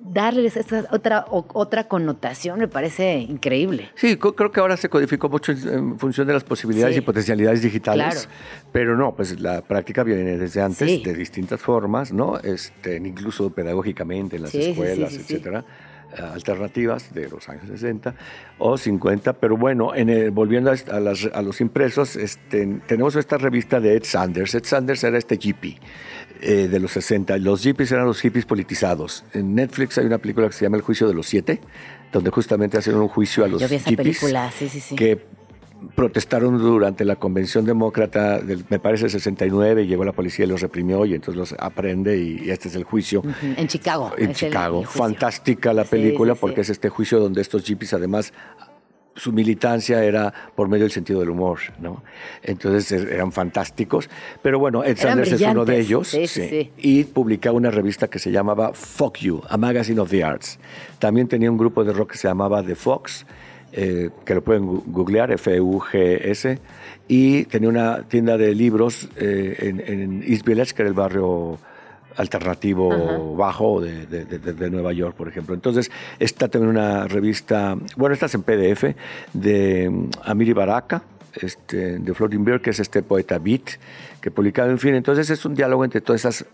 [SPEAKER 3] darles esta otra, otra connotación me parece increíble.
[SPEAKER 7] Sí, creo que ahora se codificó mucho en función de las posibilidades y potencialidades digitales, pero no, pues la práctica viene desde antes, de distintas formas, ¿no? Este, incluso pedagógicamente en las escuelas, etcétera eh, alternativas de los años 60 o 50, pero bueno, en volviendo a, los impresos, este, tenemos esta revista de Ed Sanders. Ed Sanders era este hippie eh, de los 60. Los hippies eran los hippies politizados. En Netflix hay una película que se llama El Juicio de los Siete, donde justamente hacen un juicio a los hippies que protestaron durante la convención demócrata, del, me parece, 69, llegó la policía y los reprimió y entonces los aprende y, este es el juicio.
[SPEAKER 3] En Chicago.
[SPEAKER 7] En Chicago. Fantástica la película porque es este juicio donde estos hippies además su militancia era por medio del sentido del humor, ¿no? Entonces er, eran fantásticos. Pero bueno, Ed Sanders es uno de ellos. Sí, y publicaba una revista que se llamaba Fuck You, a Magazine of the Arts. También tenía un grupo de rock que se llamaba The Fox eh, que lo pueden googlear, F-U-G-S, y tenía una tienda de libros eh, en, East Village, que era el barrio alternativo bajo de, Nueva York, por ejemplo. Entonces, está también una revista, bueno, esta es en PDF, de um, Amiri Baraka, este, de Floating Beer, que es este poeta beat, que publicaba, en fin, entonces es un diálogo entre todas esas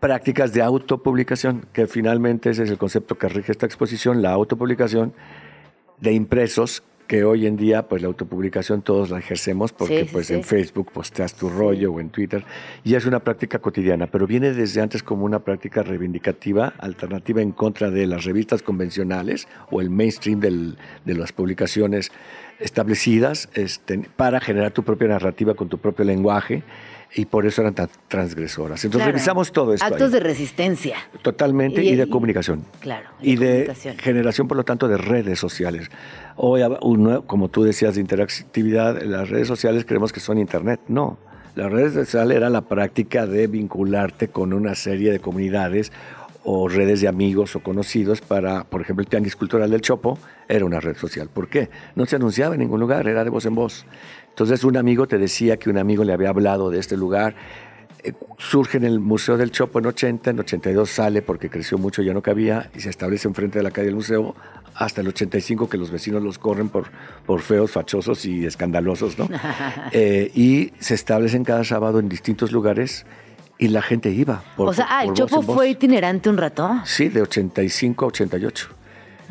[SPEAKER 7] prácticas de autopublicación, que finalmente ese es el concepto que rige esta exposición, la autopublicación de impresos que hoy en día pues la autopublicación todos la ejercemos porque pues en Facebook posteas tu rollo o en Twitter y es una práctica cotidiana, pero viene desde antes como una práctica reivindicativa, alternativa en contra de las revistas convencionales o el mainstream del, de las publicaciones establecidas este, para generar tu propia narrativa con tu propio lenguaje y por eso eran tan transgresoras. Entonces revisamos todo esto.
[SPEAKER 3] Actos de resistencia.
[SPEAKER 7] Totalmente, y, de comunicación.
[SPEAKER 3] Claro.
[SPEAKER 7] Y de, generación, por lo tanto, de redes sociales. Hoy, como tú decías, de interactividad, las redes sociales creemos que son Internet. No. Las redes sociales era la práctica de vincularte con una serie de comunidades o redes de amigos o conocidos para, por ejemplo, el Tianguis Cultural del Chopo era una red social. ¿Por qué? No se anunciaba en ningún lugar, era de voz en voz. Entonces un amigo te decía que un amigo le había hablado de este lugar. Eh, surge en el Museo del Chopo en 80, en 82 sale porque creció mucho, ya no cabía, y se establece enfrente de la calle del museo hasta el 85 que los vecinos los corren por, por feos, fachosos y escandalosos, ¿no? Eh, y se establecen cada sábado en distintos lugares y la gente iba.
[SPEAKER 3] o sea, ah, el Chopo fue itinerante un rato.
[SPEAKER 7] Sí, de 85 a 88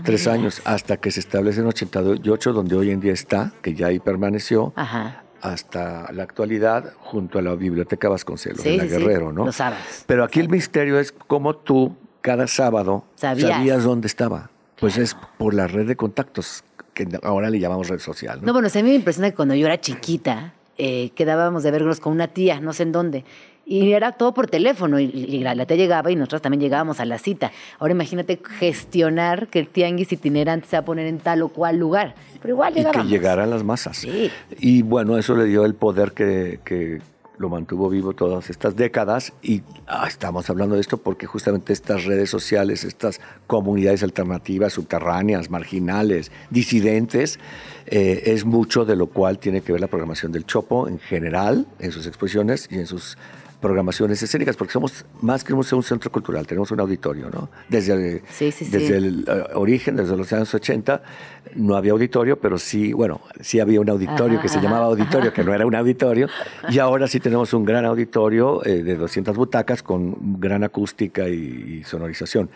[SPEAKER 7] tres años, hasta que se establece en 88, donde hoy en día está, que ya ahí permaneció, hasta la actualidad, junto a la Biblioteca Vasconcelos, de la Guerrero, ¿no?
[SPEAKER 3] Los sábados.
[SPEAKER 7] Pero aquí el misterio es cómo tú, cada sábado, sabías, dónde estaba. Pues es por la red de contactos, que ahora le llamamos red social. No,
[SPEAKER 3] no bueno, a mí me impresiona que cuando yo era chiquita, eh, quedábamos de vernos con una tía, no sé en dónde, y era todo por teléfono y, la, tía llegaba y nosotros también llegábamos a la cita. Ahora imagínate gestionar que el tianguis itinerante se va a poner en tal o cual lugar. Pero igual llegábamos.
[SPEAKER 7] Y que llegaran las masas. Y bueno, eso le dio el poder que, que lo mantuvo vivo todas estas décadas y ah, estamos hablando de esto porque justamente estas redes sociales, estas comunidades alternativas, subterráneas, marginales, disidentes, eh, es mucho de lo cual tiene que ver la programación del Chopo en general, en sus exposiciones y en sus programaciones escénicas, porque somos más que un centro cultural, tenemos un auditorio, ¿no? Desde, desde el eh, origen, desde los años 80, no había auditorio, pero sí, bueno, sí había un auditorio que se llamaba auditorio, que no era un auditorio, y ahora sí tenemos un gran auditorio eh, de 200 butacas con gran acústica y sonorización.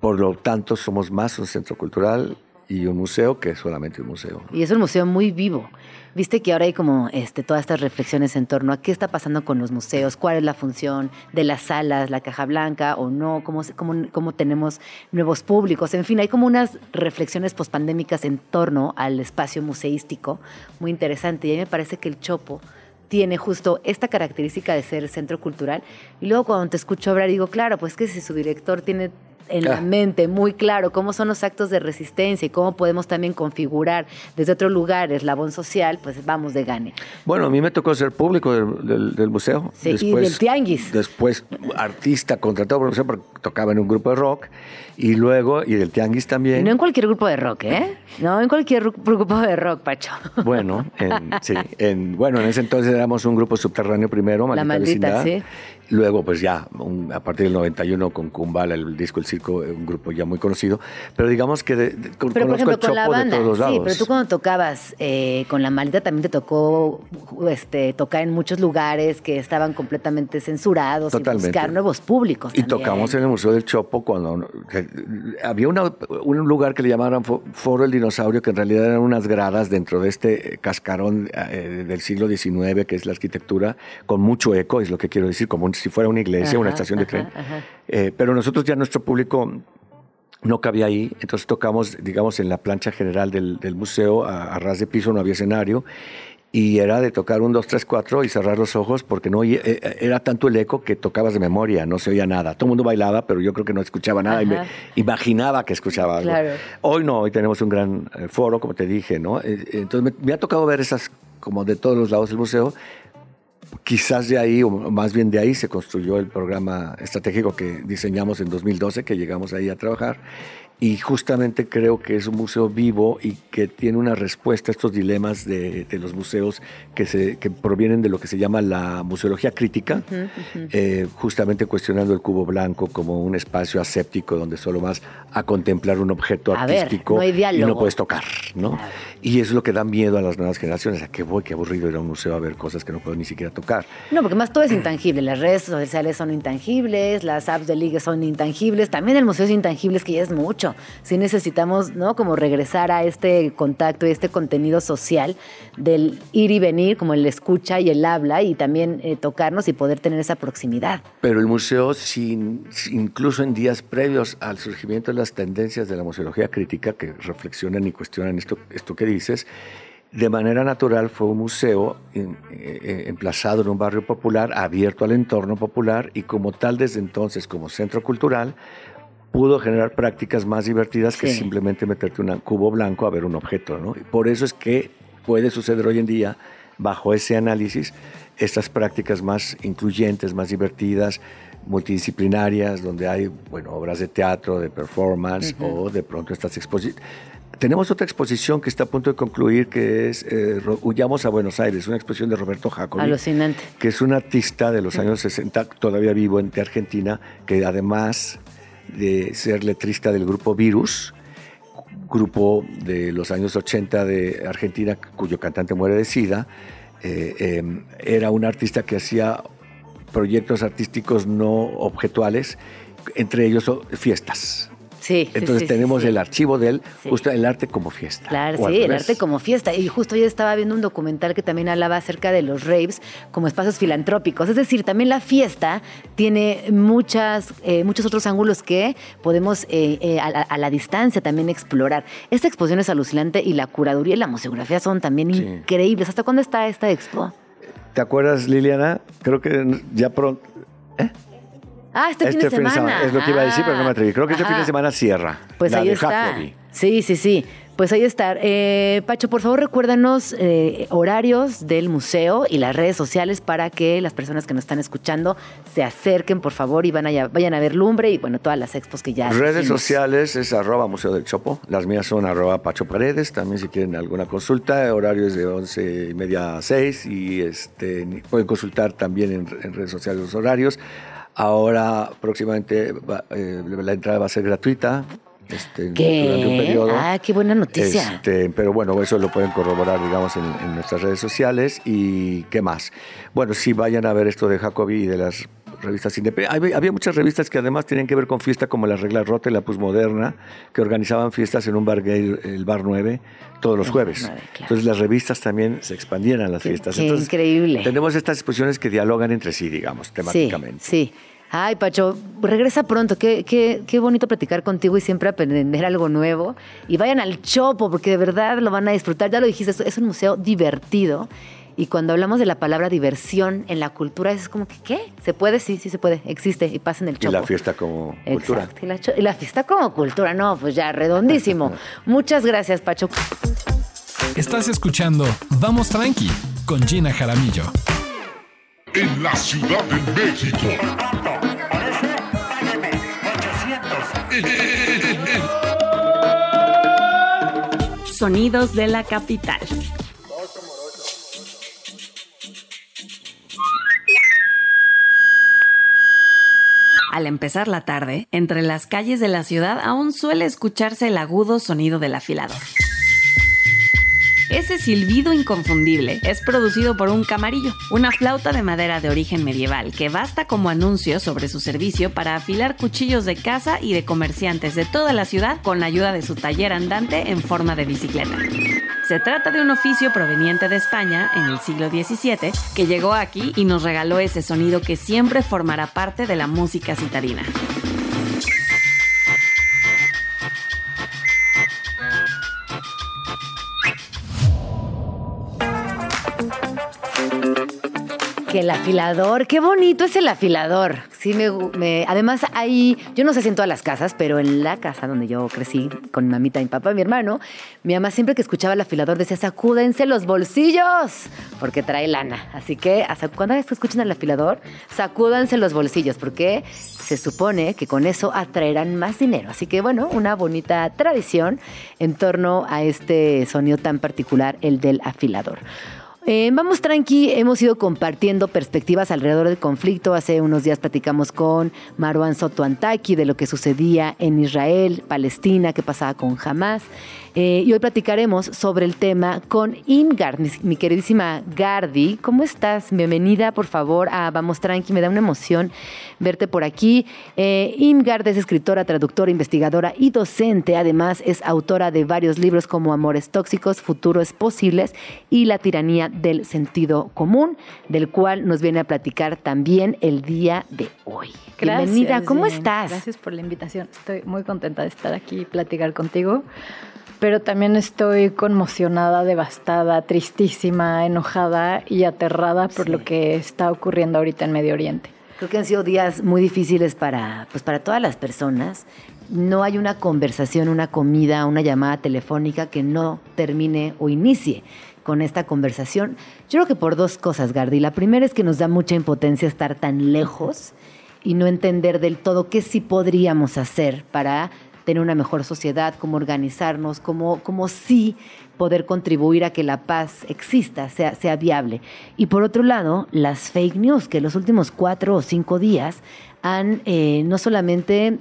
[SPEAKER 7] Por lo tanto, somos más un centro cultural y un museo que solamente un museo.
[SPEAKER 3] Y es un museo muy vivo. Viste que ahora hay como este, todas estas reflexiones en torno a qué está pasando con los museos, cuál es la función de las salas, la caja blanca o no, cómo, cómo, cómo tenemos nuevos públicos. En fin, hay como unas reflexiones pospandémicas en torno al espacio museístico muy interesante. Y a mí me parece que el Chopo tiene justo esta característica de ser centro cultural. Y luego cuando te escucho hablar digo, claro, pues que si su director tiene en la mente muy claro cómo son los actos de resistencia y cómo podemos también configurar desde otro lugar el labón social, pues vamos de gane.
[SPEAKER 7] Bueno, a mí me tocó ser público del, museo.
[SPEAKER 3] Sí, y del tianguis.
[SPEAKER 7] Después artista contratado por el museo porque tocaba en un grupo de rock y luego, y del tianguis también.
[SPEAKER 3] no en cualquier grupo de rock, ¿eh? No en cualquier grupo de rock, Pacho.
[SPEAKER 7] Bueno, en, sí, en, bueno, en ese entonces éramos un grupo subterráneo primero,
[SPEAKER 3] Maldita La Maldita, sí.
[SPEAKER 7] Luego, pues ya, a partir del 91 con Kumbala, el disco El Circo, un grupo ya muy conocido. Pero digamos que de, con, pero, conozco con la banda, de todos lados. Sí,
[SPEAKER 3] pero tú cuando tocabas eh, con La Maldita también te tocó este, tocar en muchos lugares que estaban completamente censurados
[SPEAKER 7] Totalmente.
[SPEAKER 3] y buscar nuevos públicos.
[SPEAKER 7] Y tocamos en el Museo del Chopo cuando había un lugar que le llamaban Foro el Dinosaurio, que en realidad eran unas gradas dentro de este cascarón eh, del siglo XIX, que es la arquitectura, con mucho eco, es lo que quiero decir, como un si fuera una iglesia, una estación de tren. Eh, pero nosotros ya nuestro público no cabía ahí, entonces tocamos, digamos, en la plancha general del, museo, a, ras de piso, no había escenario, y era de tocar un, dos, tres, cuatro y cerrar los ojos porque no eh, eh, era tanto el eco que tocabas de memoria, no se oía nada. Todo el mundo bailaba, pero yo creo que no escuchaba nada y me imaginaba que escuchaba algo. Hoy no, hoy tenemos un gran foro, como te dije, ¿no? Entonces me, me, ha tocado ver esas, como de todos los lados del museo, quizás de ahí, o más bien de ahí, se construyó el programa estratégico que diseñamos en 2012, que llegamos ahí a trabajar. Y justamente creo que es un museo vivo y que tiene una respuesta a estos dilemas de, los museos que, se, que provienen de lo que se llama la museología crítica, eh, justamente cuestionando el cubo blanco como un espacio aséptico donde solo vas a contemplar un objeto artístico y no puedes tocar, ¿no? Y es lo que da miedo a las nuevas generaciones, a qué voy, qué aburrido ir a un museo a ver cosas que no puedo ni siquiera tocar.
[SPEAKER 3] No, porque más todo es intangible, las redes sociales son intangibles, las apps de ligue son intangibles, también el museo es intangible, es que ya es mucho si necesitamos, ¿no? Como regresar a este contacto y este contenido social del ir y venir, como el escucha y el habla, y también eh, tocarnos y poder tener esa proximidad.
[SPEAKER 7] Pero el museo, sin, incluso en días previos al surgimiento de las tendencias de la museología crítica, que reflexionan y cuestionan esto, esto que dices, de manera natural fue un museo eh, eh, emplazado en un barrio popular, abierto al entorno popular y como tal desde entonces como centro cultural pudo generar prácticas más divertidas que simplemente meterte un cubo blanco a ver un objeto. ¿no? Y por eso es que puede suceder hoy en día, bajo ese análisis, estas prácticas más incluyentes, más divertidas, multidisciplinarias, donde hay bueno, obras de teatro, de performance o de pronto estas exposiciones. Tenemos otra exposición que está a punto de concluir, que es eh, Huyamos a Buenos Aires, una exposición de Roberto Jacobi.
[SPEAKER 3] Alucinante.
[SPEAKER 7] Que es un artista de los años 60, todavía vivo en Argentina, que además de ser letrista del grupo Virus, grupo de los años 80 de Argentina cuyo cantante muere de SIDA. Eh, em, era un artista que hacía proyectos artísticos no objetuales, entre ellos fiestas. Entonces tenemos el archivo de él, justo el arte como fiesta.
[SPEAKER 3] Claro, sí, el arte como fiesta. Y justo yo estaba viendo un documental que también hablaba acerca de los raves como espacios filantrópicos. Es decir, también la fiesta tiene muchas, eh, muchos otros ángulos que podemos eh, eh, a, la distancia también explorar. Esta exposición es alucinante y la curaduría y la museografía son también increíbles. ¿Hasta cuándo está esta expo?
[SPEAKER 7] ¿Te acuerdas, Liliana? Creo que ya pronto... ¿Eh?
[SPEAKER 3] Ah, este, fin, de, este semana.
[SPEAKER 7] Es lo que iba a decir, pero no me atreví. Creo que este fin de semana cierra.
[SPEAKER 3] Pues ahí está. Sí, sí, sí. Pues ahí está. Eh, Pacho, por favor, recuérdanos eh, horarios del museo y las redes sociales para que las personas que nos están escuchando se acerquen, por favor, y van a, vayan a ver Lumbre y, bueno, todas las expos que ya.
[SPEAKER 7] Redes sociales es arroba Museo del Chopo. Las mías son arroba Pacho Paredes. También, si quieren alguna consulta, horarios de once y media a 6. Y este, pueden consultar también en, en redes sociales los horarios. Ahora próximamente eh, la entrada va a ser gratuita. Este, durante un periodo.
[SPEAKER 3] Ah, qué buena noticia.
[SPEAKER 7] Este, pero bueno, eso lo pueden corroborar, digamos, en, nuestras redes sociales. ¿Y qué más? Bueno, sí, vayan a ver esto de Jacobi y de las revistas independientes. Había muchas revistas que además tenían que ver con fiesta, como La Regla Rota y La Pusmoderna, que organizaban fiestas en un bar gay, el Bar 9, todos los jueves. Entonces las revistas también se expandían a las fiestas.
[SPEAKER 3] Qué increíble.
[SPEAKER 7] Tenemos estas exposiciones que dialogan entre sí, digamos, temáticamente.
[SPEAKER 3] Sí, sí. Ay, Pacho, regresa pronto. Qué, qué, qué, bonito platicar contigo y siempre aprender algo nuevo. Y vayan al Chopo, porque de verdad lo van a disfrutar. Ya lo dijiste, es un museo divertido. Y cuando hablamos de la palabra diversión en la cultura, es como que, ¿qué? ¿Se puede? Sí, sí se puede. Existe y pasa en el Chopo.
[SPEAKER 7] Y la fiesta como cultura.
[SPEAKER 3] Y la, y la fiesta como cultura, no, pues ya, redondísimo. Muchas gracias, Pacho.
[SPEAKER 4] Estás escuchando Vamos Tranqui con Gina Jaramillo
[SPEAKER 8] en la Ciudad de México.
[SPEAKER 5] Sonidos de la capital. Al empezar la tarde, entre las calles de la ciudad aún suele escucharse el agudo sonido del afilador. Ese silbido inconfundible es producido por un camarillo, una flauta de madera de origen medieval que basta como anuncio sobre su servicio para afilar cuchillos de caza y de comerciantes de toda la ciudad con la ayuda de su taller andante en forma de bicicleta. Se trata de un oficio proveniente de España en el siglo XVII que llegó aquí y nos regaló ese sonido que siempre formará parte de la música citadina.
[SPEAKER 3] Que el afilador, qué bonito es el afilador. Sí, me, además hay, yo no sé si en todas las casas, pero en la casa donde yo crecí con mi mamita, mi papá, mi hermano, mi mamá siempre que escuchaba el afilador decía, sacúdense los bolsillos, porque trae lana. Así que cuando escuchen el afilador, sacúdanse los bolsillos, porque se supone que con eso atraerán más dinero. Así que bueno, una bonita tradición en torno a este sonido tan particular, el del afilador. Eh, vamos tranqui, hemos ido compartiendo perspectivas alrededor del conflicto. Hace unos días platicamos con Marwan Soto Antaki de lo que sucedía en Israel, Palestina, qué pasaba con Hamas. Eh, y hoy platicaremos sobre el tema con Ingard, mi, queridísima Gardi. ¿Cómo estás? Bienvenida, por favor, a Vamos Tranqui. Me da una emoción verte por aquí. Eh, Ingard es escritora, traductora, investigadora y docente. Además, es autora de varios libros como Amores Tóxicos, Futuros Posibles y La Tiranía del Sentido Común, del cual nos viene a platicar también el día de hoy. Bienvenida, ¿cómo estás?
[SPEAKER 9] Gracias por la invitación. Estoy muy contenta de estar aquí y platicar contigo pero también estoy conmocionada, devastada, tristísima, enojada y aterrada por lo que está ocurriendo ahorita en Medio Oriente.
[SPEAKER 3] Creo que han sido días muy difíciles para, pues para todas las personas. No hay una conversación, una comida, una llamada telefónica que no termine o inicie con esta conversación. Yo creo que por dos cosas, Gardi. La primera es que nos da mucha impotencia estar tan lejos y no entender del todo qué sí podríamos hacer para tener una mejor sociedad, cómo organizarnos, cómo, cómo sí poder contribuir a que la paz exista, sea, sea viable. Y por otro lado, las fake news, que los últimos cuatro o cinco días han eh, no solamente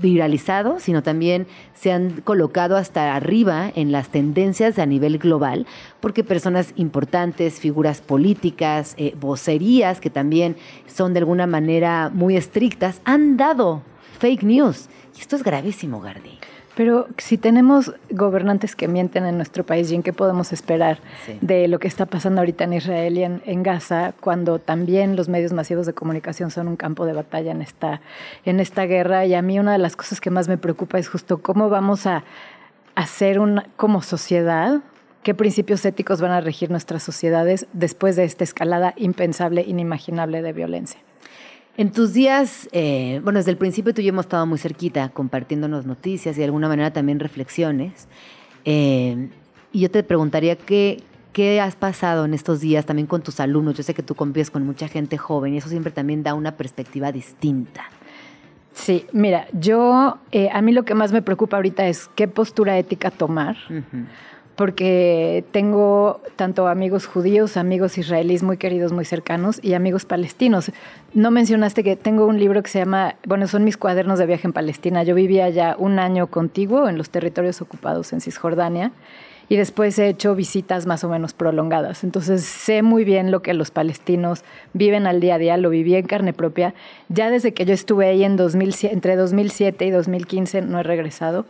[SPEAKER 3] viralizado, sino también se han colocado hasta arriba en las tendencias a nivel global, porque personas importantes, figuras políticas, eh, vocerías que también son de alguna manera muy estrictas, han dado fake news esto es gravísimo, Gardi.
[SPEAKER 9] Pero si tenemos gobernantes que mienten en nuestro país, ¿y en qué podemos esperar de lo que está pasando ahorita en Israel y en, Gaza, cuando también los medios masivos de comunicación son un campo de batalla en esta, en esta guerra? Y a mí una de las cosas que más me preocupa es justo cómo vamos a hacer un, como sociedad, qué principios éticos van a regir nuestras sociedades después de esta escalada impensable, inimaginable de violencia.
[SPEAKER 3] En tus días, eh, bueno, desde el principio tú y yo hemos estado muy cerquita compartiéndonos noticias y de alguna manera también reflexiones. Eh, y yo te preguntaría qué, qué has pasado en estos días también con tus alumnos. Yo sé que tú convives con mucha gente joven y eso siempre también da una perspectiva distinta.
[SPEAKER 9] Sí, mira, yo, eh, a mí lo que más me preocupa ahorita es qué postura ética tomar porque tengo tanto amigos judíos, amigos israelíes muy queridos, muy cercanos y amigos palestinos. No mencionaste que tengo un libro que se llama, bueno, son mis cuadernos de viaje en Palestina. Yo vivía ya un año contigo en los territorios ocupados en Cisjordania y después he hecho visitas más o menos prolongadas. Entonces sé muy bien lo que los palestinos viven al día a día, lo viví en carne propia. Ya desde que yo estuve ahí en 2000, entre 2007 y 2015 no he regresado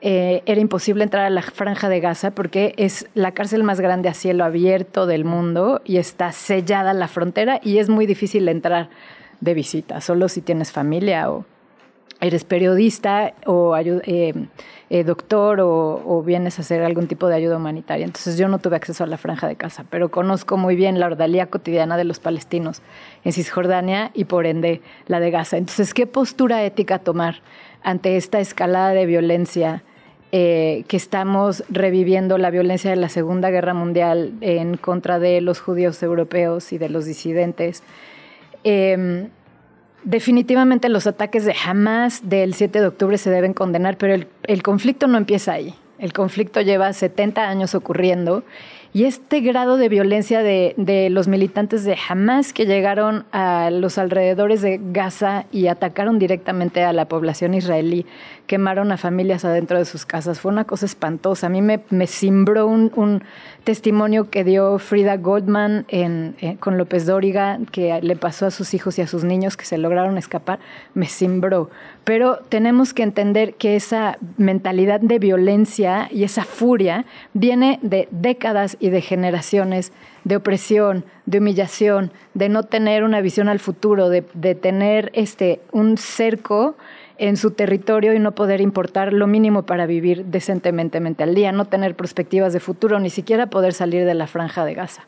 [SPEAKER 9] eh, era imposible entrar a la franja de Gaza porque es la cárcel más grande a cielo abierto del mundo y está sellada la frontera y es muy difícil entrar de visita, solo si tienes familia o eres periodista o eh, eh, doctor o, vienes a hacer algún tipo de ayuda humanitaria. Entonces yo no tuve acceso a la franja de Gaza, pero conozco muy bien la ordalía cotidiana de los palestinos en Cisjordania y por ende la de Gaza. Entonces, ¿qué postura ética tomar ante esta escalada de violencia eh, que estamos reviviendo la violencia de la Segunda Guerra Mundial en contra de los judíos europeos y de los disidentes. Em, definitivamente los ataques de Hamas del 7 de octubre se deben condenar, pero el conflicto no empieza ahí. El conflicto lleva 70 años ocurriendo y este grado de violencia de, los militantes de Hamas que llegaron a los alrededores de Gaza y atacaron directamente a la población israelí, quemaron a familias adentro de sus casas, fue una cosa espantosa. A mí me, me cimbró un, testimonio que dio Frida Goldman eh, con López Dóriga, que le pasó a sus hijos y a sus niños que se lograron escapar, me cimbró. Pero tenemos que entender que esa mentalidad de violencia y esa furia viene de décadas y de generaciones de opresión, de humillación, de no tener una visión al futuro, de, tener este, un cerco en su territorio y no poder importar lo mínimo para vivir decentemente al día, no tener perspectivas de futuro, ni siquiera poder salir de la franja de Gaza.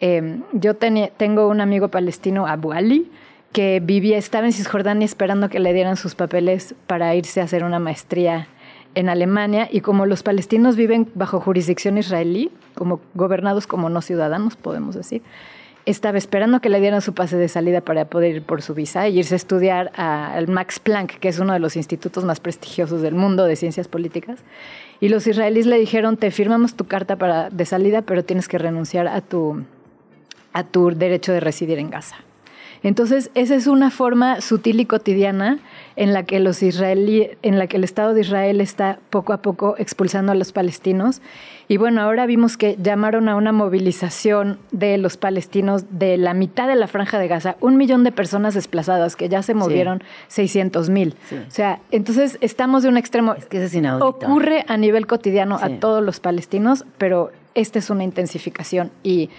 [SPEAKER 9] Em, yo tengo un amigo palestino, Abu Ali, que vivía, estaba en Cisjordania esperando que le dieran sus papeles para irse a hacer una maestría en Alemania y como los palestinos viven bajo jurisdicción israelí, como gobernados como no ciudadanos, podemos decir, estaba esperando que le dieran su pase de salida para poder ir por su visa e irse a estudiar al Max Planck, que es uno de los institutos más prestigiosos del mundo de ciencias políticas. Y los israelíes le dijeron, te firmamos tu carta para, de salida, pero tienes que renunciar a tu, a tu derecho de residir en Gaza. Entonces, esa es una forma sutil y cotidiana en la que los israelíes, en la que el Estado de Israel está poco a poco expulsando a los palestinos. Y bueno, ahora vimos que llamaron a una movilización de los palestinos de la mitad de la franja de Gaza, un millón de personas desplazadas que ya se movieron 600 mil. O sea, entonces estamos de un extremo.
[SPEAKER 3] Es que es
[SPEAKER 9] Ocurre a nivel cotidiano a todos los palestinos, pero esta es una intensificación y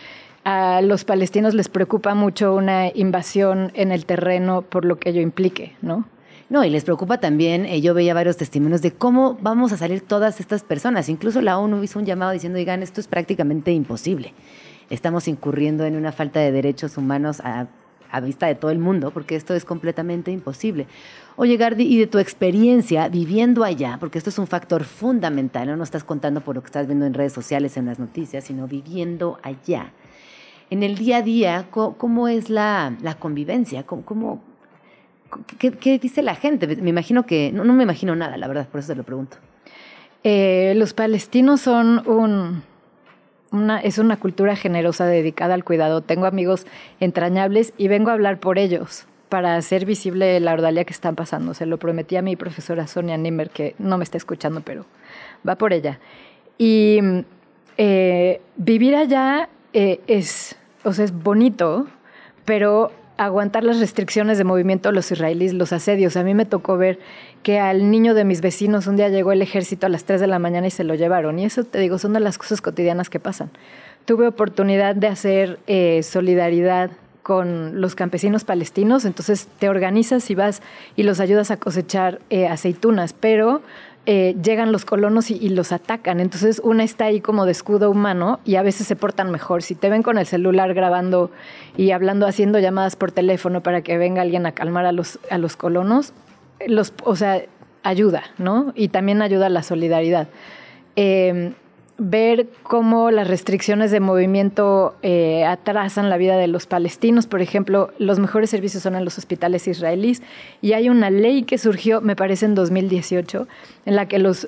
[SPEAKER 9] a los palestinos les preocupa mucho una invasión en el terreno por lo que ello implique, ¿no?
[SPEAKER 3] No, y les preocupa también, eh, yo veía varios testimonios de cómo vamos a salir todas estas personas. Incluso la ONU hizo un llamado diciendo, digan, esto es prácticamente imposible. Estamos incurriendo en una falta de derechos humanos a, vista de todo el mundo, porque esto es completamente imposible. Oye, Gardi, y de tu experiencia viviendo allá, porque esto es un factor fundamental, no nos estás contando por lo que estás viendo en redes sociales, en las noticias, sino viviendo allá en el día a día, ¿cómo, es la, convivencia? ¿Cómo, qué, dice la gente? Me imagino que, no, me imagino nada, la verdad, por eso te lo pregunto.
[SPEAKER 9] Eh, los palestinos son un, una, es una cultura generosa dedicada al cuidado. Tengo amigos entrañables y vengo a hablar por ellos para hacer visible la ordalía que están pasando. Se lo prometí a mi profesora Sonia Nimmer, que no me está escuchando, pero va por ella. Y eh, vivir allá eh, es o sea, es bonito, pero aguantar las restricciones de movimiento de los israelíes, los asedios. A mí me tocó ver que al niño de mis vecinos un día llegó el ejército a las 3 de la mañana y se lo llevaron. Y eso te digo, son de las cosas cotidianas que pasan. Tuve oportunidad de hacer eh, solidaridad con los campesinos palestinos, entonces te organizas y vas y los ayudas a cosechar eh, aceitunas, pero eh, llegan los colonos y, los atacan. Entonces una está ahí como de escudo humano y a veces se portan mejor. Si te ven con el celular grabando y hablando, haciendo llamadas por teléfono para que venga alguien a calmar a los, a los colonos, los, o sea, ayuda, ¿no? Y también ayuda a la solidaridad. Eh, ver cómo las restricciones de movimiento eh, atrasan la vida de los palestinos. Por ejemplo, los mejores servicios son en los hospitales israelíes y hay una ley que surgió, me parece, en 2018, en la que los,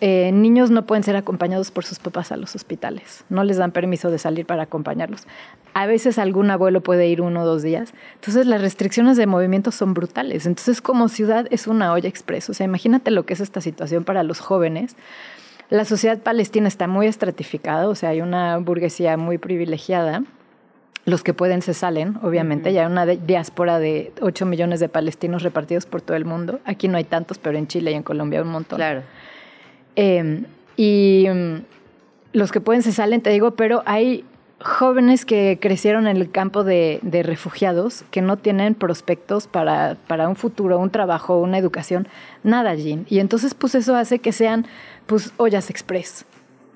[SPEAKER 9] eh, niños no pueden ser acompañados por sus papás a los hospitales. No les dan permiso de salir para acompañarlos. A veces algún abuelo puede ir uno o dos días. Entonces las restricciones de movimiento son brutales. Entonces como ciudad es una olla expresa. O sea, imagínate lo que es esta situación para los jóvenes la sociedad palestina está muy estratificada, o sea, hay una burguesía muy privilegiada. Los que pueden se salen, obviamente. Ya hay una diáspora de 8 millones de palestinos repartidos por todo el mundo. Aquí no hay tantos, pero en Chile y en Colombia un montón.
[SPEAKER 3] Claro.
[SPEAKER 9] Em, y mm, los que pueden se salen, te digo, pero hay jóvenes que crecieron en el campo de, refugiados, que no tienen prospectos para, para, un futuro, un trabajo, una educación, nada allí. Y entonces, pues eso hace que sean pues ollas express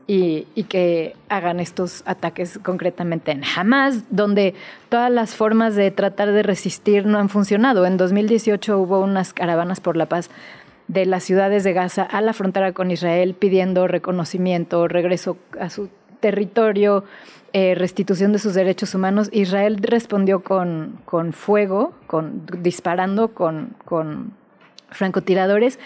[SPEAKER 9] y, que hagan estos ataques concretamente en Hamas, donde todas las formas de tratar de resistir no han funcionado. En 2018 hubo unas caravanas por la paz de las ciudades de Gaza a la frontera con Israel pidiendo reconocimiento, regreso a su territorio, eh, restitución de sus derechos humanos. Israel respondió con, con fuego, con, disparando con, con francotiradores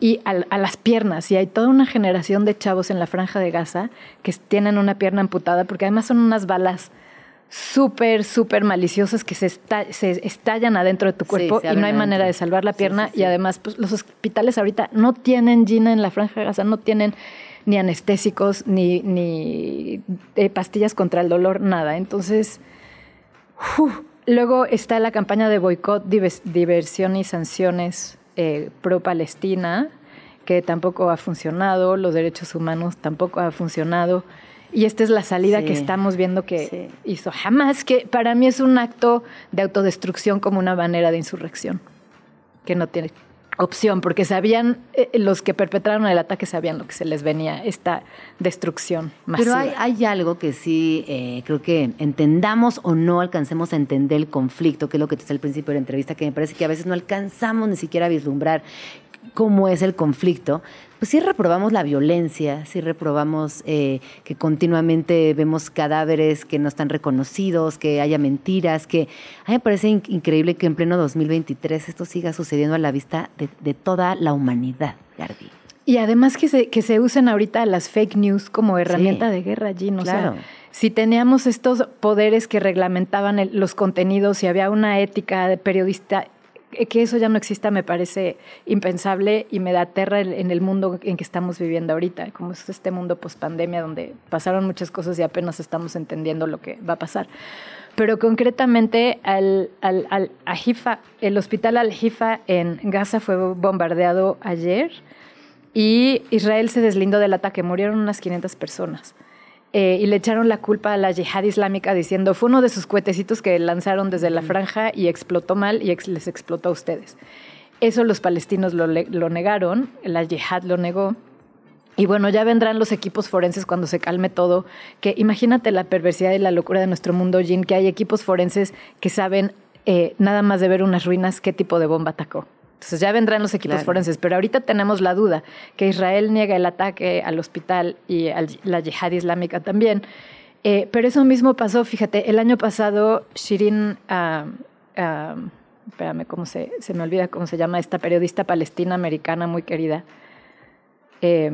[SPEAKER 9] y a, las piernas. Y hay toda una generación de chavos en la franja de Gaza que tienen una pierna amputada, porque además son unas balas súper, súper maliciosas que se, se, estallan adentro de tu cuerpo y no hay manera de salvar la pierna. y además, pues, los hospitales ahorita no tienen Gina en la franja de Gaza, no tienen ni anestésicos, ni, ni eh, pastillas contra el dolor, nada. Entonces, luego está la campaña de boicot, diversión y sanciones eh, pro-Palestina, que tampoco ha funcionado, los derechos humanos tampoco ha funcionado. Y esta es la salida que estamos viendo que hizo jamás, que para mí es un acto de autodestrucción como una manera de insurrección, que no tiene opción, porque sabían, eh, los que perpetraron el ataque sabían lo que se les venía, esta destrucción masiva.
[SPEAKER 3] Pero hay, algo que sí eh, creo que entendamos o no alcancemos a entender el conflicto, que es lo que te decía al principio de la entrevista, que me parece que a veces no alcanzamos ni siquiera a vislumbrar cómo es el conflicto, pues sí reprobamos la violencia, sí reprobamos eh, que continuamente vemos cadáveres que no están reconocidos, que haya mentiras, que a mí me parece increíble que en pleno 2023 esto siga sucediendo a la vista de, toda la humanidad, Gardi.
[SPEAKER 9] Y además que se, que se usen ahorita las fake news como herramienta de guerra allí, ¿no? Claro. si teníamos estos poderes que reglamentaban los contenidos y había una ética de periodista que eso ya no exista me parece impensable y me da terra en el mundo en que estamos viviendo ahorita, como es este mundo post pandemia donde pasaron muchas cosas y apenas estamos entendiendo lo que va a pasar. Pero concretamente al, al, al el hospital Al-Hifa en Gaza fue bombardeado ayer y Israel se deslindó del ataque, murieron unas 500 personas. Eh, y le echaron la culpa a la yihad islámica diciendo fue uno de sus cuetecitos que lanzaron desde la franja y explotó mal y les explotó a ustedes. Eso los palestinos lo, lo negaron, la yihad lo negó. Y bueno, ya vendrán los equipos forenses cuando se calme todo, que imagínate la perversidad y la locura de nuestro mundo, Jin, que hay equipos forenses que saben eh, nada más de ver unas ruinas qué tipo de bomba atacó. Entonces ya vendrán los equipos forenses, pero ahorita tenemos la duda que Israel niega el ataque al hospital y a la yihad islámica también. Eh, pero eso mismo pasó, fíjate, el año pasado Shirin, uh, espérame, ¿cómo se, se me olvida cómo se llama esta periodista palestina americana muy querida?
[SPEAKER 3] Eh,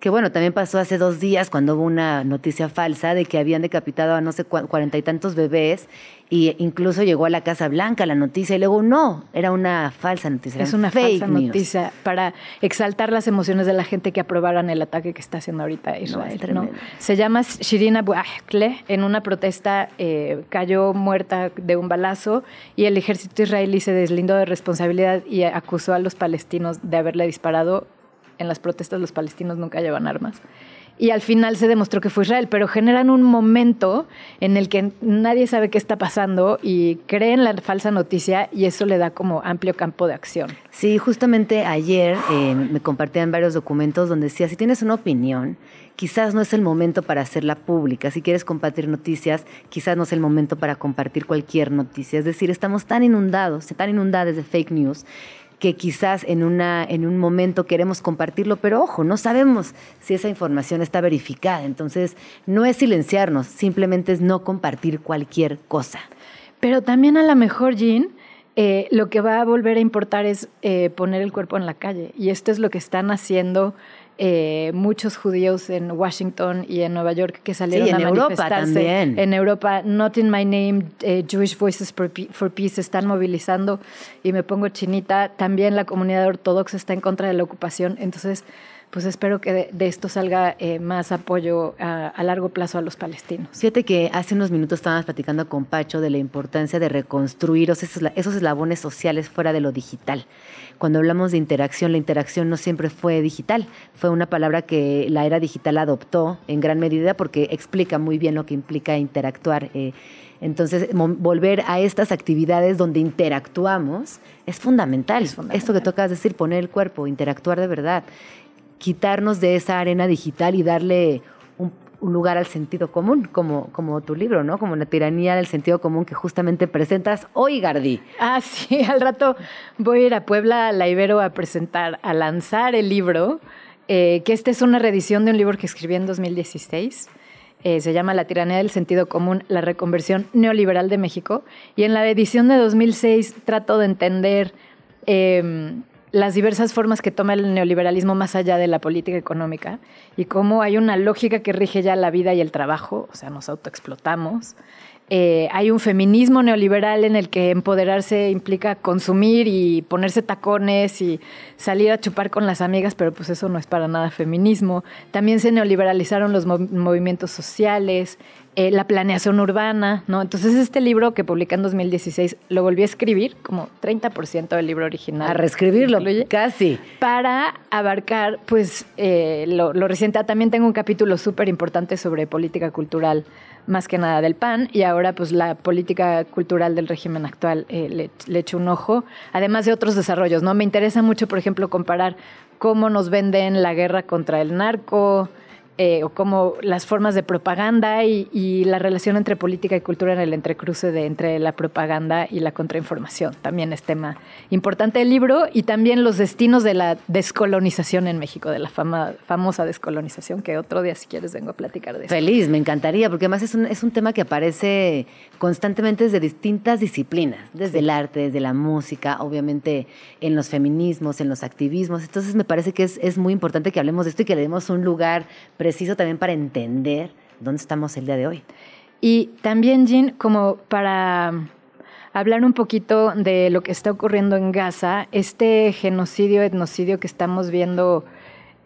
[SPEAKER 3] que bueno, también pasó hace dos días cuando hubo una noticia falsa de que habían decapitado a no sé cuarenta y tantos bebés y incluso llegó a la Casa Blanca la noticia y luego no, era una falsa noticia.
[SPEAKER 9] Es una falsa noticia para exaltar las emociones de la gente que aprobaran el ataque que está haciendo ahorita Israel. No, Se llama Shirin Abu en una protesta eh, cayó muerta de un balazo y el ejército israelí se deslindó de responsabilidad y acusó a los palestinos de haberle disparado en las protestas los palestinos nunca llevan armas. Y al final se demostró que fue Israel, pero generan un momento en el que nadie sabe qué está pasando y creen la falsa noticia y eso le da como amplio campo de acción.
[SPEAKER 3] Sí, justamente ayer eh, me compartían varios documentos donde decía, si tienes una opinión, quizás no es el momento para hacerla pública. Si quieres compartir noticias, quizás no es el momento para compartir cualquier noticia. Es decir, estamos tan inundados, tan inundados de fake news que quizás en, una, en un momento queremos compartirlo, pero ojo, no sabemos si esa información está verificada. Entonces, no es silenciarnos, simplemente es no compartir cualquier cosa.
[SPEAKER 9] Pero también a lo mejor, Jean, eh, lo que va a volver a importar es eh, poner el cuerpo en la calle. Y esto es lo que están haciendo eh, muchos judíos en Washington y en Nueva York que salieron
[SPEAKER 3] en
[SPEAKER 9] a
[SPEAKER 3] Europa También.
[SPEAKER 9] En Europa, Not in My Name, eh, Jewish Voices for, Peace se están movilizando y me pongo chinita. También la comunidad ortodoxa está en contra de la ocupación. Entonces, pues espero que de, esto salga eh, más apoyo a, largo plazo a los palestinos.
[SPEAKER 3] Fíjate que hace unos minutos estábamos platicando con Pacho de la importancia de reconstruir esos, esos eslabones sociales fuera de lo digital. Cuando hablamos de interacción, la interacción no siempre fue digital, fue una palabra que la era digital adoptó en gran medida porque explica muy bien lo que implica interactuar. Eh, entonces, volver a estas actividades donde interactuamos es fundamental. es fundamental. Esto que tocas decir, poner el cuerpo, interactuar de verdad quitarnos de esa arena digital y darle un, lugar al sentido común, como, como tu libro, ¿no? Como la tiranía del sentido común que justamente presentas hoy, Gardi.
[SPEAKER 9] Ah, sí, al rato voy a ir a Puebla, a la Ibero, a presentar, a lanzar el libro, eh, que esta es una reedición de un libro que escribí en 2016. Eh, se llama La tiranía del sentido común, la reconversión neoliberal de México. Y en la edición de 2006 trato de entender em, las diversas formas que toma el neoliberalismo más allá de la política económica y cómo hay una lógica que rige ya la vida y el trabajo, o sea, nos autoexplotamos. Eh, hay un feminismo neoliberal en el que empoderarse implica consumir y ponerse tacones y salir a chupar con las amigas, pero pues eso no es para nada feminismo. También se neoliberalizaron los movimientos sociales, eh, la planeación urbana, ¿no? Entonces este libro que publiqué en 2016 lo volví a escribir, como 30% del libro original.
[SPEAKER 3] A reescribirlo, casi.
[SPEAKER 9] Para abarcar, pues, eh, lo, reciente. Ah, también tengo un capítulo súper importante sobre política cultural, más que nada del PAN, y ahora, pues, la política cultural del régimen actual eh, le, le echo un ojo, además de otros desarrollos, ¿no? Me interesa mucho, por ejemplo, comparar cómo nos venden la guerra contra el narco, eh, o como las formas de propaganda y, la relación entre política y cultura en el entrecruce de entre la propaganda y la contrainformación. También es tema importante del libro y también los destinos de la descolonización en México, de la fama, famosa descolonización, que otro día si quieres vengo a platicar de eso.
[SPEAKER 3] Feliz, me encantaría, porque además es un, es un tema que aparece constantemente desde distintas disciplinas, desde el arte, desde la música, obviamente en los feminismos, en los activismos. Entonces me parece que es, es muy importante que hablemos de esto y que le demos un lugar preciso también para entender dónde estamos el día de hoy.
[SPEAKER 9] Y también, Jean, como para hablar un poquito de lo que está ocurriendo en Gaza, este genocidio, etnocidio que estamos viendo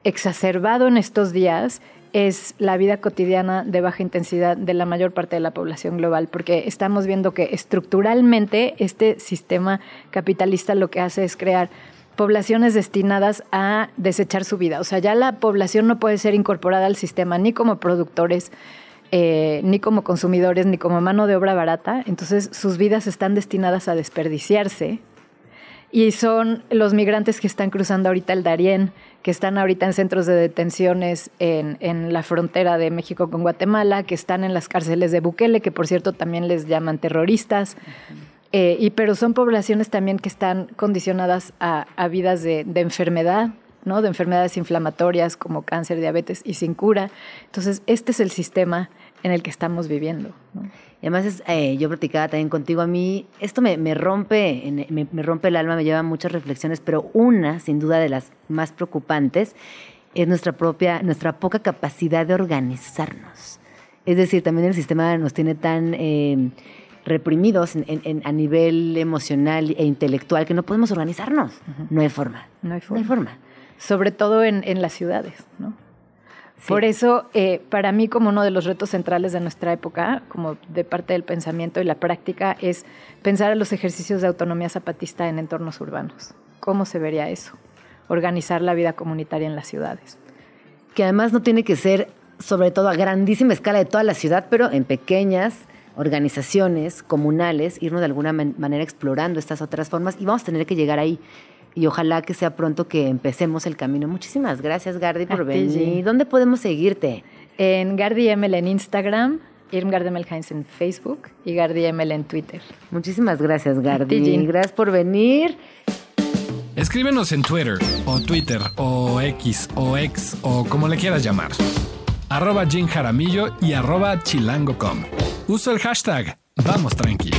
[SPEAKER 9] exacerbado en estos días es la vida cotidiana de baja intensidad de la mayor parte de la población global, porque estamos viendo que estructuralmente este sistema capitalista lo que hace es crear poblaciones destinadas a desechar su vida. O sea, ya la población no puede ser incorporada al sistema ni como productores, eh, ni como consumidores, ni como mano de obra barata. Entonces sus vidas están destinadas a desperdiciarse. Y son los migrantes que están cruzando ahorita el Darién, que están ahorita en centros de detenciones en, en la frontera de México con Guatemala, que están en las cárceles de Bukele, que por cierto también les llaman terroristas. Eh, y, pero son poblaciones también que están condicionadas a, vidas de, enfermedad, ¿no? de enfermedades inflamatorias como cáncer, diabetes y sin cura. Entonces, este es el sistema en el que estamos viviendo.
[SPEAKER 3] Y además, eh, yo platicaba también contigo, a mí esto me, rompe, me, me, rompe el alma, me lleva a muchas reflexiones, pero una, sin duda, de las más preocupantes es nuestra propia, nuestra poca capacidad de organizarnos. Es decir, también el sistema nos tiene tan... Eh, reprimidos a nivel emocional e intelectual que no podemos organizarnos. No hay forma.
[SPEAKER 9] No hay forma. Sobre todo en, las ciudades, ¿no? Por eso, eh, para mí, como uno de los retos centrales de nuestra época, como de parte del pensamiento y la práctica, es pensar en los ejercicios de autonomía zapatista en entornos urbanos. ¿Cómo se vería eso? Organizar la vida comunitaria en las ciudades.
[SPEAKER 3] Que además no tiene que ser, sobre todo a grandísima escala de toda la ciudad, pero en pequeñas organizaciones comunales, irnos de alguna manera explorando estas otras formas y vamos a tener que llegar ahí. Y ojalá que sea pronto que empecemos el camino. Muchísimas gracias, Gardi, por venir. ¿Dónde podemos seguirte?
[SPEAKER 9] En Gardi ML en Instagram, Irm Gardemelheinz en Facebook y Gardi ML en Twitter.
[SPEAKER 3] Muchísimas gracias, Gardi. Gracias por venir.
[SPEAKER 4] Escríbenos en Twitter, o Twitter, o X, o X, o como le quieras llamar. Arroba Jim Jaramillo y arroba chilango.com. Uso el hashtag Vamos Tranqui.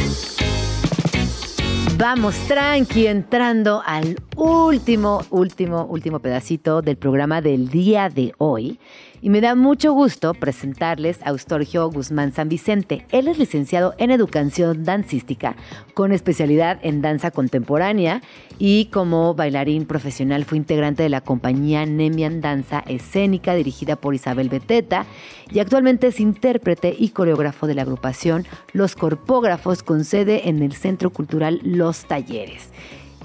[SPEAKER 3] Vamos tranqui entrando al último, último, último pedacito del programa del día de hoy. Y me da mucho gusto presentarles a Eustorgio Guzmán San Vicente. Él es licenciado en Educación Dancística con especialidad en danza contemporánea y como bailarín profesional fue integrante de la compañía Nemian Danza Escénica dirigida por Isabel Beteta y actualmente es intérprete y coreógrafo de la agrupación Los Corpógrafos con sede en el Centro Cultural Los Talleres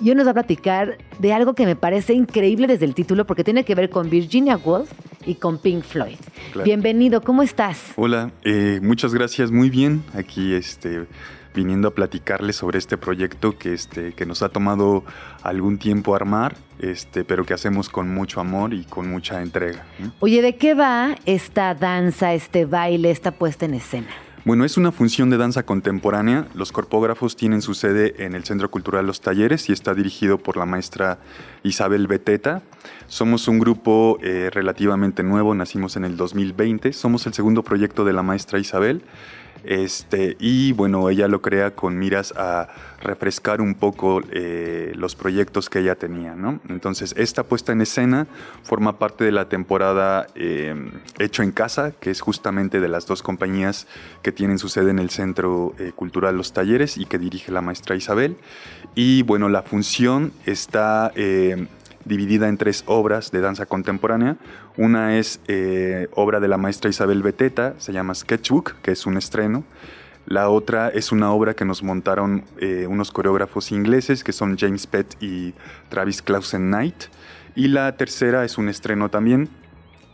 [SPEAKER 3] y hoy nos va a platicar de algo que me parece increíble desde el título porque tiene que ver con Virginia Woolf y con Pink Floyd. Bienvenido, ¿cómo estás?
[SPEAKER 10] Hola, eh, muchas gracias, muy bien. Aquí este, viniendo a platicarles sobre este proyecto que, este, que nos ha tomado algún tiempo armar, este, pero que hacemos con mucho amor y con mucha entrega.
[SPEAKER 3] Oye, ¿de qué va esta danza, este baile, esta puesta en escena?
[SPEAKER 10] Bueno, es una función de danza contemporánea. Los corpógrafos tienen su sede en el Centro Cultural Los Talleres y está dirigido por la maestra Isabel Beteta. Somos un grupo eh, relativamente nuevo, nacimos en el 2020. Somos el segundo proyecto de la maestra Isabel. Este, y bueno, ella lo crea con miras a refrescar un poco eh, los proyectos que ella tenía. Entonces, esta puesta en escena forma parte de la temporada eh, Hecho en Casa, que es justamente de las dos compañías que tienen su sede en el Centro eh, Cultural Los Talleres y que dirige la maestra Isabel. Y bueno, la función está dividida en tres obras de danza contemporánea. Una es eh, obra de la maestra Isabel Beteta, se llama Sketchbook, que es un estreno. La otra es una obra que nos montaron eh, unos coreógrafos ingleses, que son James Pett y Travis Clausen Knight. Y la tercera es un estreno también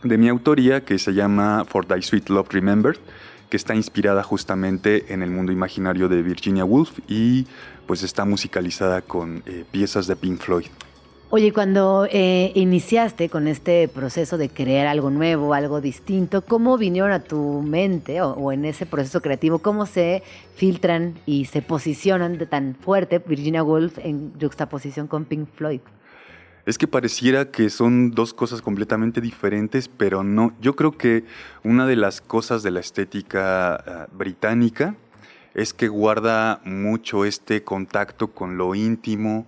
[SPEAKER 10] de mi autoría, que se llama For Thy Sweet Love Remembered, que está inspirada justamente en el mundo imaginario de Virginia Woolf y pues está musicalizada con eh, piezas de Pink Floyd.
[SPEAKER 3] Oye, cuando eh, iniciaste con este proceso de crear algo nuevo, algo distinto, ¿cómo vinieron a tu mente o, en ese proceso creativo, cómo se filtran y se posicionan de tan fuerte Virginia Woolf en juxtaposición con Pink Floyd?
[SPEAKER 10] Es que pareciera que son dos cosas completamente diferentes, pero no. Yo creo que una de las cosas de la estética ah, británica es que guarda mucho este contacto con lo íntimo,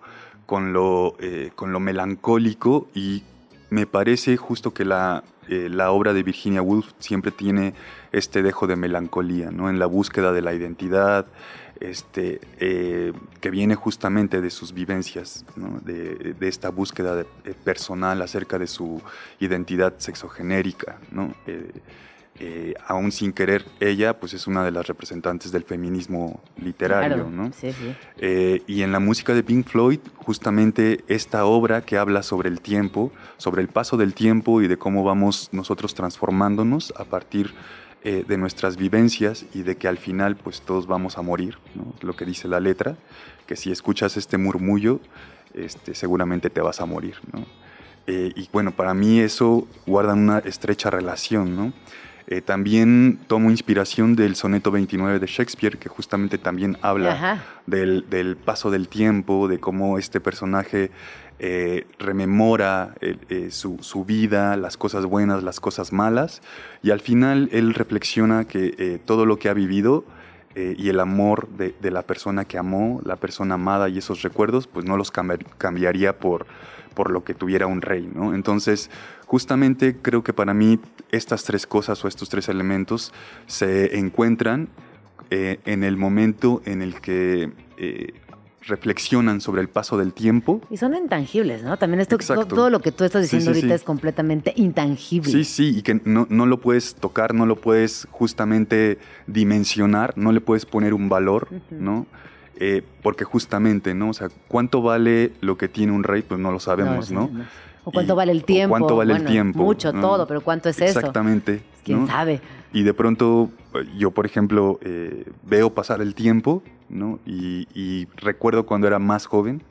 [SPEAKER 10] con lo, eh, con lo melancólico y me parece justo que la, eh, la, obra de Virginia Woolf siempre tiene este dejo de melancolía, ¿no? En la búsqueda de la identidad, este, eh, que viene justamente de sus vivencias, de, de, esta búsqueda personal acerca de su identidad sexogenérica, ¿no? Aún sin querer, ella pues es una de las representantes del feminismo literario, ¿no? Eh, y en la música de Pink Floyd, justamente esta obra que habla sobre el tiempo, sobre el paso del tiempo y de cómo vamos nosotros transformándonos a partir eh, de nuestras vivencias y de que al final pues todos vamos a morir, ¿no? lo que dice la letra, que si escuchas este murmullo, este, seguramente te vas a morir, ¿no? y bueno, para mí eso guarda una estrecha relación, ¿no? Eh, también tomo inspiración del soneto 29 de Shakespeare, que justamente también habla del, paso del tiempo, de cómo este personaje eh, rememora eh, su, vida, las cosas buenas, las cosas malas, y al final él reflexiona que todo lo que ha vivido y el amor de, la persona que amó, la persona amada y esos recuerdos, pues no los cambiaría por, por lo que tuviera un rey, ¿no? Entonces, justamente creo que para mí estas tres cosas o estos tres elementos se encuentran eh, en el momento en el que eh, reflexionan sobre el paso del tiempo.
[SPEAKER 3] Y son intangibles, ¿no? También esto, todo, lo que tú estás diciendo ahorita es completamente intangible.
[SPEAKER 10] Sí, sí, y que no, no, lo puedes tocar, no lo puedes justamente dimensionar, no le puedes poner un valor, ¿no? Eh, porque justamente, ¿no? O sea, ¿cuánto vale lo que tiene un rey? Pues no lo sabemos, ¿no?
[SPEAKER 3] O cuánto vale el tiempo.
[SPEAKER 10] cuánto vale el tiempo.
[SPEAKER 3] Mucho, todo, pero ¿cuánto es
[SPEAKER 10] eso? Exactamente.
[SPEAKER 3] ¿Quién sabe?
[SPEAKER 10] Y de pronto, yo, por ejemplo, eh, veo pasar el tiempo, ¿no? Y, recuerdo cuando era más joven,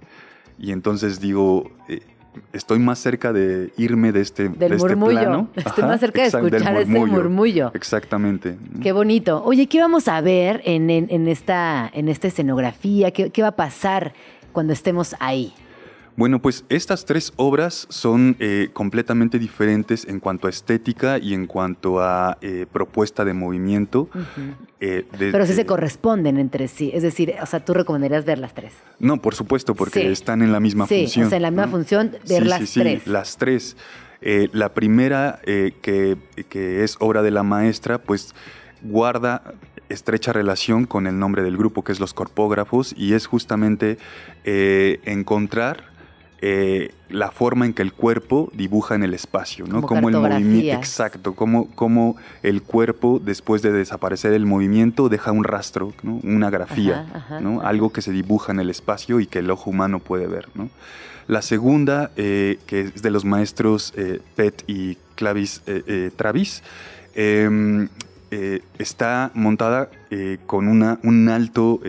[SPEAKER 10] y entonces digo, eh, estoy más cerca de irme de este,
[SPEAKER 3] del
[SPEAKER 10] este
[SPEAKER 3] murmullo. Estoy más cerca de escuchar ese murmullo.
[SPEAKER 10] Exactamente.
[SPEAKER 3] Qué bonito. Oye, ¿qué vamos a ver en, esta, en esta escenografía? ¿Qué, ¿Qué va a pasar cuando estemos ahí?
[SPEAKER 10] Bueno, pues estas tres obras son eh, completamente diferentes en cuanto a estética y en cuanto a eh, propuesta de movimiento.
[SPEAKER 3] Eh, Pero sí se corresponden entre sí. Es decir, o sea, tú recomendarías ver las tres.
[SPEAKER 10] No, por supuesto, porque están en la misma función.
[SPEAKER 3] Sí, o sea, en la misma función, ver las sí, tres.
[SPEAKER 10] Sí, las tres. la primera, que, que es obra de la maestra, pues guarda estrecha relación con el nombre del grupo, que es los corpógrafos, y es justamente encontrar eh, la forma en que el cuerpo dibuja en el espacio, ¿no? Como, el movimiento, exacto, como, como el cuerpo después de desaparecer el movimiento deja un rastro, una grafía, ¿no? algo que se dibuja en el espacio y que el ojo humano puede ver. ¿no? La segunda, eh, que es de los maestros eh, Pet y Clavis Travis, em, está montada con una, un alto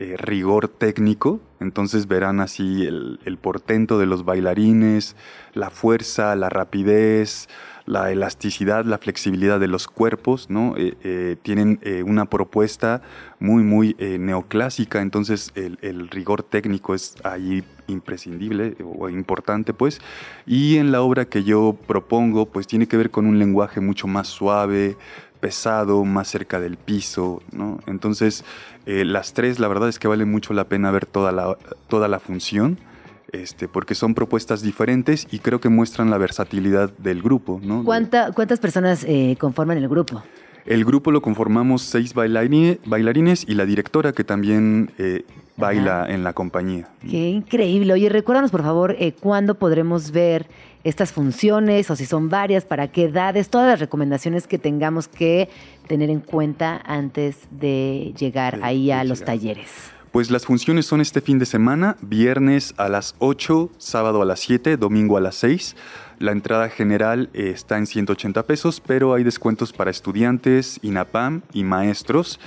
[SPEAKER 10] eh, rigor técnico, entonces verán así el, portento de los bailarines, la fuerza, la rapidez, la elasticidad, la flexibilidad de los cuerpos, ¿no? Eh, eh, tienen una propuesta muy, muy neoclásica, entonces el, rigor técnico es ahí imprescindible o importante, pues. Y en la obra que yo propongo, pues tiene que ver con un lenguaje mucho más suave, pesado, más cerca del piso, ¿no? Entonces, eh, las tres, la verdad es que vale mucho la pena ver toda la, toda la función, este, porque son propuestas diferentes y creo que muestran la versatilidad del grupo, ¿no?
[SPEAKER 3] ¿Cuántas personas eh, conforman el grupo?
[SPEAKER 10] El grupo lo conformamos seis bailarines, bailarines y la directora que también eh, baila en la compañía.
[SPEAKER 3] Qué increíble. Oye, recuérdanos por favor eh, cuándo podremos ver estas funciones o si son varias, para qué edades, todas las recomendaciones que tengamos que tener en cuenta antes de llegar ahí a los talleres.
[SPEAKER 10] Pues las funciones son este fin de semana, viernes a las 8, sábado a las 7, domingo a las 6. La entrada general eh, está en 180 pesos, pero hay descuentos para estudiantes, INAPAM y maestros.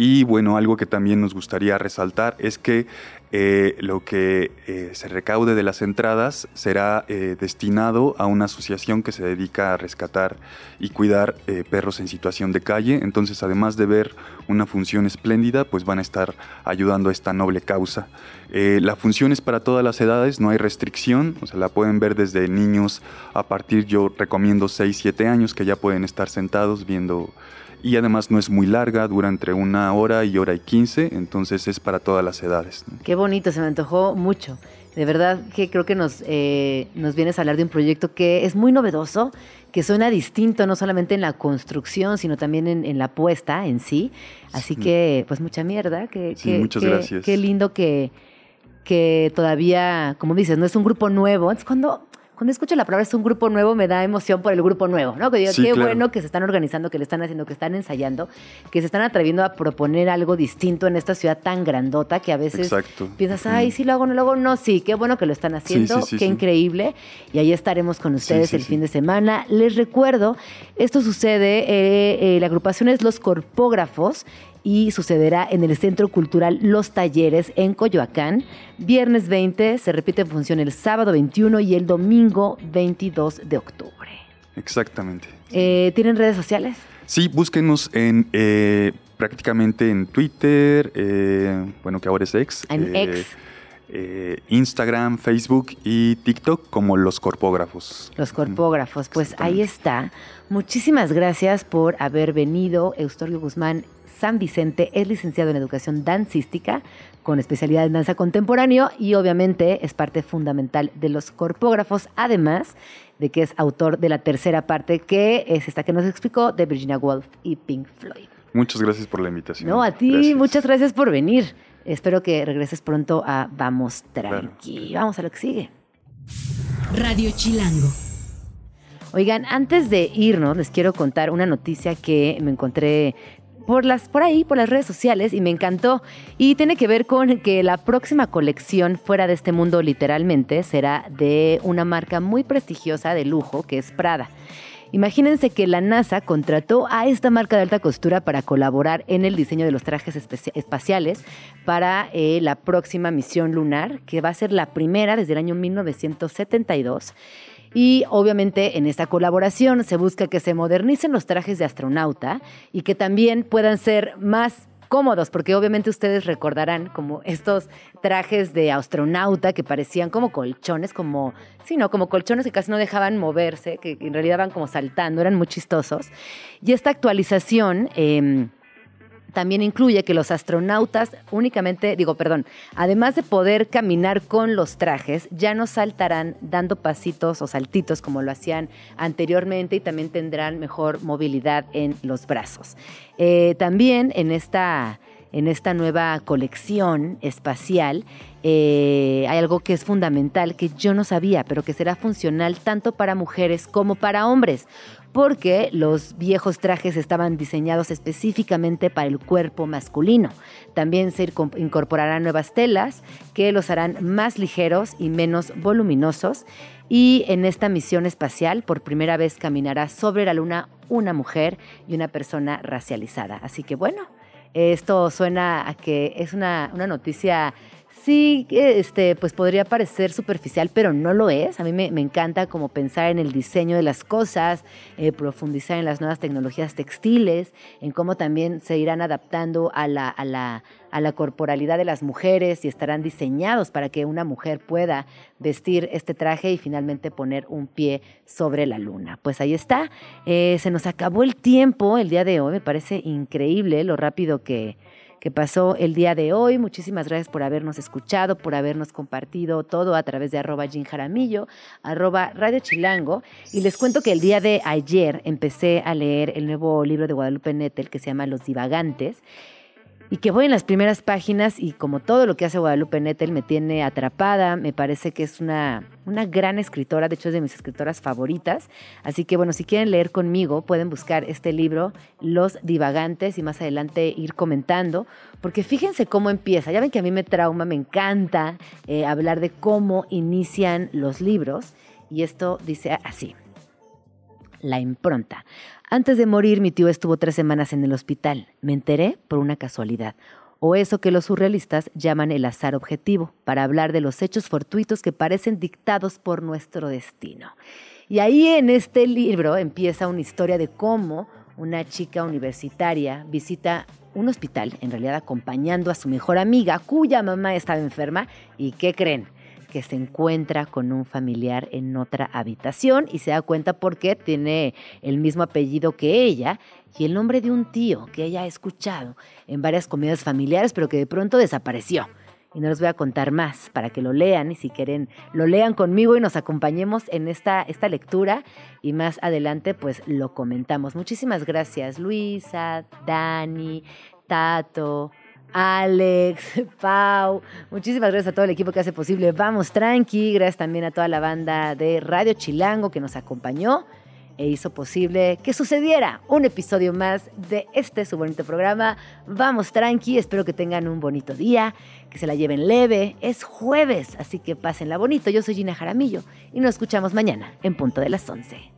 [SPEAKER 10] Y bueno, algo que también nos gustaría resaltar es que eh, lo que eh, se recaude de las entradas será destinado a una asociación que se dedica a rescatar y cuidar perros en situación de calle. Entonces, además de ver una función espléndida, pues van a estar ayudando a esta noble causa. la función es para todas las edades, no hay restricción, o sea, la pueden ver desde niños a partir, yo recomiendo 6, 7 años que ya pueden estar sentados viendo y además no es muy larga, dura entre una hora y hora y quince, entonces es para todas las edades.
[SPEAKER 3] Qué bonito, se me antojó mucho. De verdad que creo que nos, eh, nos vienes a hablar de un proyecto que es muy novedoso, que suena distinto no solamente en la construcción, sino también en, la puesta en sí. Así que, pues mucha mierda. Que,
[SPEAKER 10] muchas gracias.
[SPEAKER 3] Qué lindo que, que todavía, como dices, no es un grupo nuevo. Es cuando cuando escucho la palabra es un grupo nuevo, me da emoción por el grupo nuevo, ¿no? Que digo, qué bueno que se están organizando, que le están haciendo, que están ensayando, que se están atreviendo a proponer algo distinto en esta ciudad tan grandota que a veces piensas, ay, sí lo hago, no lo hago, no, sí, qué bueno que lo están haciendo, qué increíble. Y ahí estaremos con ustedes el fin de semana. Les recuerdo, esto sucede, eh, eh, la agrupación es Los Corpógrafos y sucederá en el Centro Cultural Los Talleres en Coyoacán. Viernes 20, se repite en función el sábado 21 y el domingo 22 de octubre.
[SPEAKER 10] Exactamente.
[SPEAKER 3] Eh, ¿Tienen redes sociales?
[SPEAKER 10] Sí, búsquenos en eh, prácticamente en Twitter, eh, bueno, que ahora es ex.
[SPEAKER 3] En ex.
[SPEAKER 10] Instagram, Facebook y TikTok como los corpógrafos.
[SPEAKER 3] Los corpógrafos, pues ahí está. Muchísimas gracias por haber venido, Eustorio Guzmán, San Vicente, es licenciado en educación dancística con especialidad en danza contemporáneo y obviamente es parte fundamental de los corpógrafos, además de que es autor de la tercera parte que es esta que nos explicó de Virginia Woolf y Pink Floyd.
[SPEAKER 10] Muchas gracias por la invitación.
[SPEAKER 3] No, a ti, muchas gracias por venir. Espero que regreses pronto a Vamos Tranqui. Vamos a lo que sigue.
[SPEAKER 1] Radio Chilango.
[SPEAKER 3] Oigan, antes de irnos, les quiero contar una noticia que me encontré por, las, por ahí, por las redes sociales, y me encantó. Y tiene que ver con que la próxima colección fuera de este mundo literalmente será de una marca muy prestigiosa de lujo que es Prada. Imagínense que la NASA contrató a esta marca de alta costura para colaborar en el diseño de los trajes espaciales para eh, la próxima misión lunar, que va a ser la primera desde el año 1972. Y obviamente en esta colaboración se busca que se modernicen los trajes de astronauta y que también puedan ser más cómodos, porque obviamente ustedes recordarán como estos trajes de astronauta que parecían como colchones, como, sí, no, como colchones que casi no dejaban moverse, que en realidad van como saltando, eran muy chistosos. Y esta actualización... Em, también incluye que los astronautas únicamente, digo, perdón, además de poder caminar con los trajes, ya no saltarán dando pasitos o saltitos como lo hacían anteriormente y también tendrán mejor movilidad en los brazos. Eh, también en esta, en esta nueva colección espacial eh, hay algo que es fundamental que yo no sabía, pero que será funcional tanto para mujeres como para hombres porque los viejos trajes estaban diseñados específicamente para el cuerpo masculino. También se incorporarán nuevas telas que los harán más ligeros y menos voluminosos. Y en esta misión espacial, por primera vez caminará sobre la Luna una mujer y una persona racializada. Así que bueno, esto suena a que es una, una noticia sí, este, pues podría parecer superficial, pero no lo es. A mí me, encanta como pensar en el diseño de las cosas, eh, profundizar en las nuevas tecnologías textiles, en cómo también se irán adaptando a la, a la, corporalidad de las mujeres y estarán diseñados para que una mujer pueda vestir este traje y finalmente poner un pie sobre la luna. Pues ahí está. Eh, se nos acabó el tiempo el día de hoy. Me parece increíble lo rápido que que pasó el día de hoy. Muchísimas gracias por habernos escuchado, por habernos compartido todo a través de arroba Jim Jaramillo, arroba Radio Chilango. Y les cuento que el día de ayer empecé a leer el nuevo libro de Guadalupe Nettel que se llama Los Divagantes. Y que voy en las primeras páginas y como todo lo que hace Guadalupe Nettel me tiene atrapada, me parece que es una, una gran escritora, de hecho es de mis escritoras favoritas, así que bueno, si quieren leer conmigo pueden buscar este libro, Los Divagantes, y más adelante ir comentando, porque fíjense cómo empieza, ya ven que a mí me trauma, me encanta eh, hablar de cómo inician los libros, y esto dice así, la impronta. Antes de morir, mi tío estuvo tres semanas en el hospital. Me enteré por una casualidad, o eso que los surrealistas llaman el azar objetivo, para hablar de los hechos fortuitos que parecen dictados por nuestro destino. Y ahí en este libro empieza una historia de cómo una chica universitaria visita un hospital, en realidad acompañando a su mejor amiga, cuya mamá estaba enferma, y ¿qué creen? Que se encuentra con un familiar en otra habitación y se da cuenta porque tiene el mismo apellido que ella y el nombre de un tío que ella ha escuchado en varias comidas familiares, pero que de pronto desapareció. Y no les voy a contar más para que lo lean y si quieren lo lean conmigo y nos acompañemos en esta, esta lectura y más adelante pues lo comentamos. Muchísimas gracias Luisa, Dani, Tato, Alex, Pau, muchísimas gracias a todo el equipo que hace posible Vamos Tranqui, gracias también a toda la banda de Radio Chilango que nos acompañó e hizo posible que sucediera un episodio más de este su bonito programa. Vamos tranqui, espero que tengan un bonito día, que se la lleven leve. Es jueves, así que pásenla bonito. Yo soy Gina Jaramillo y nos escuchamos mañana en punto de las 11.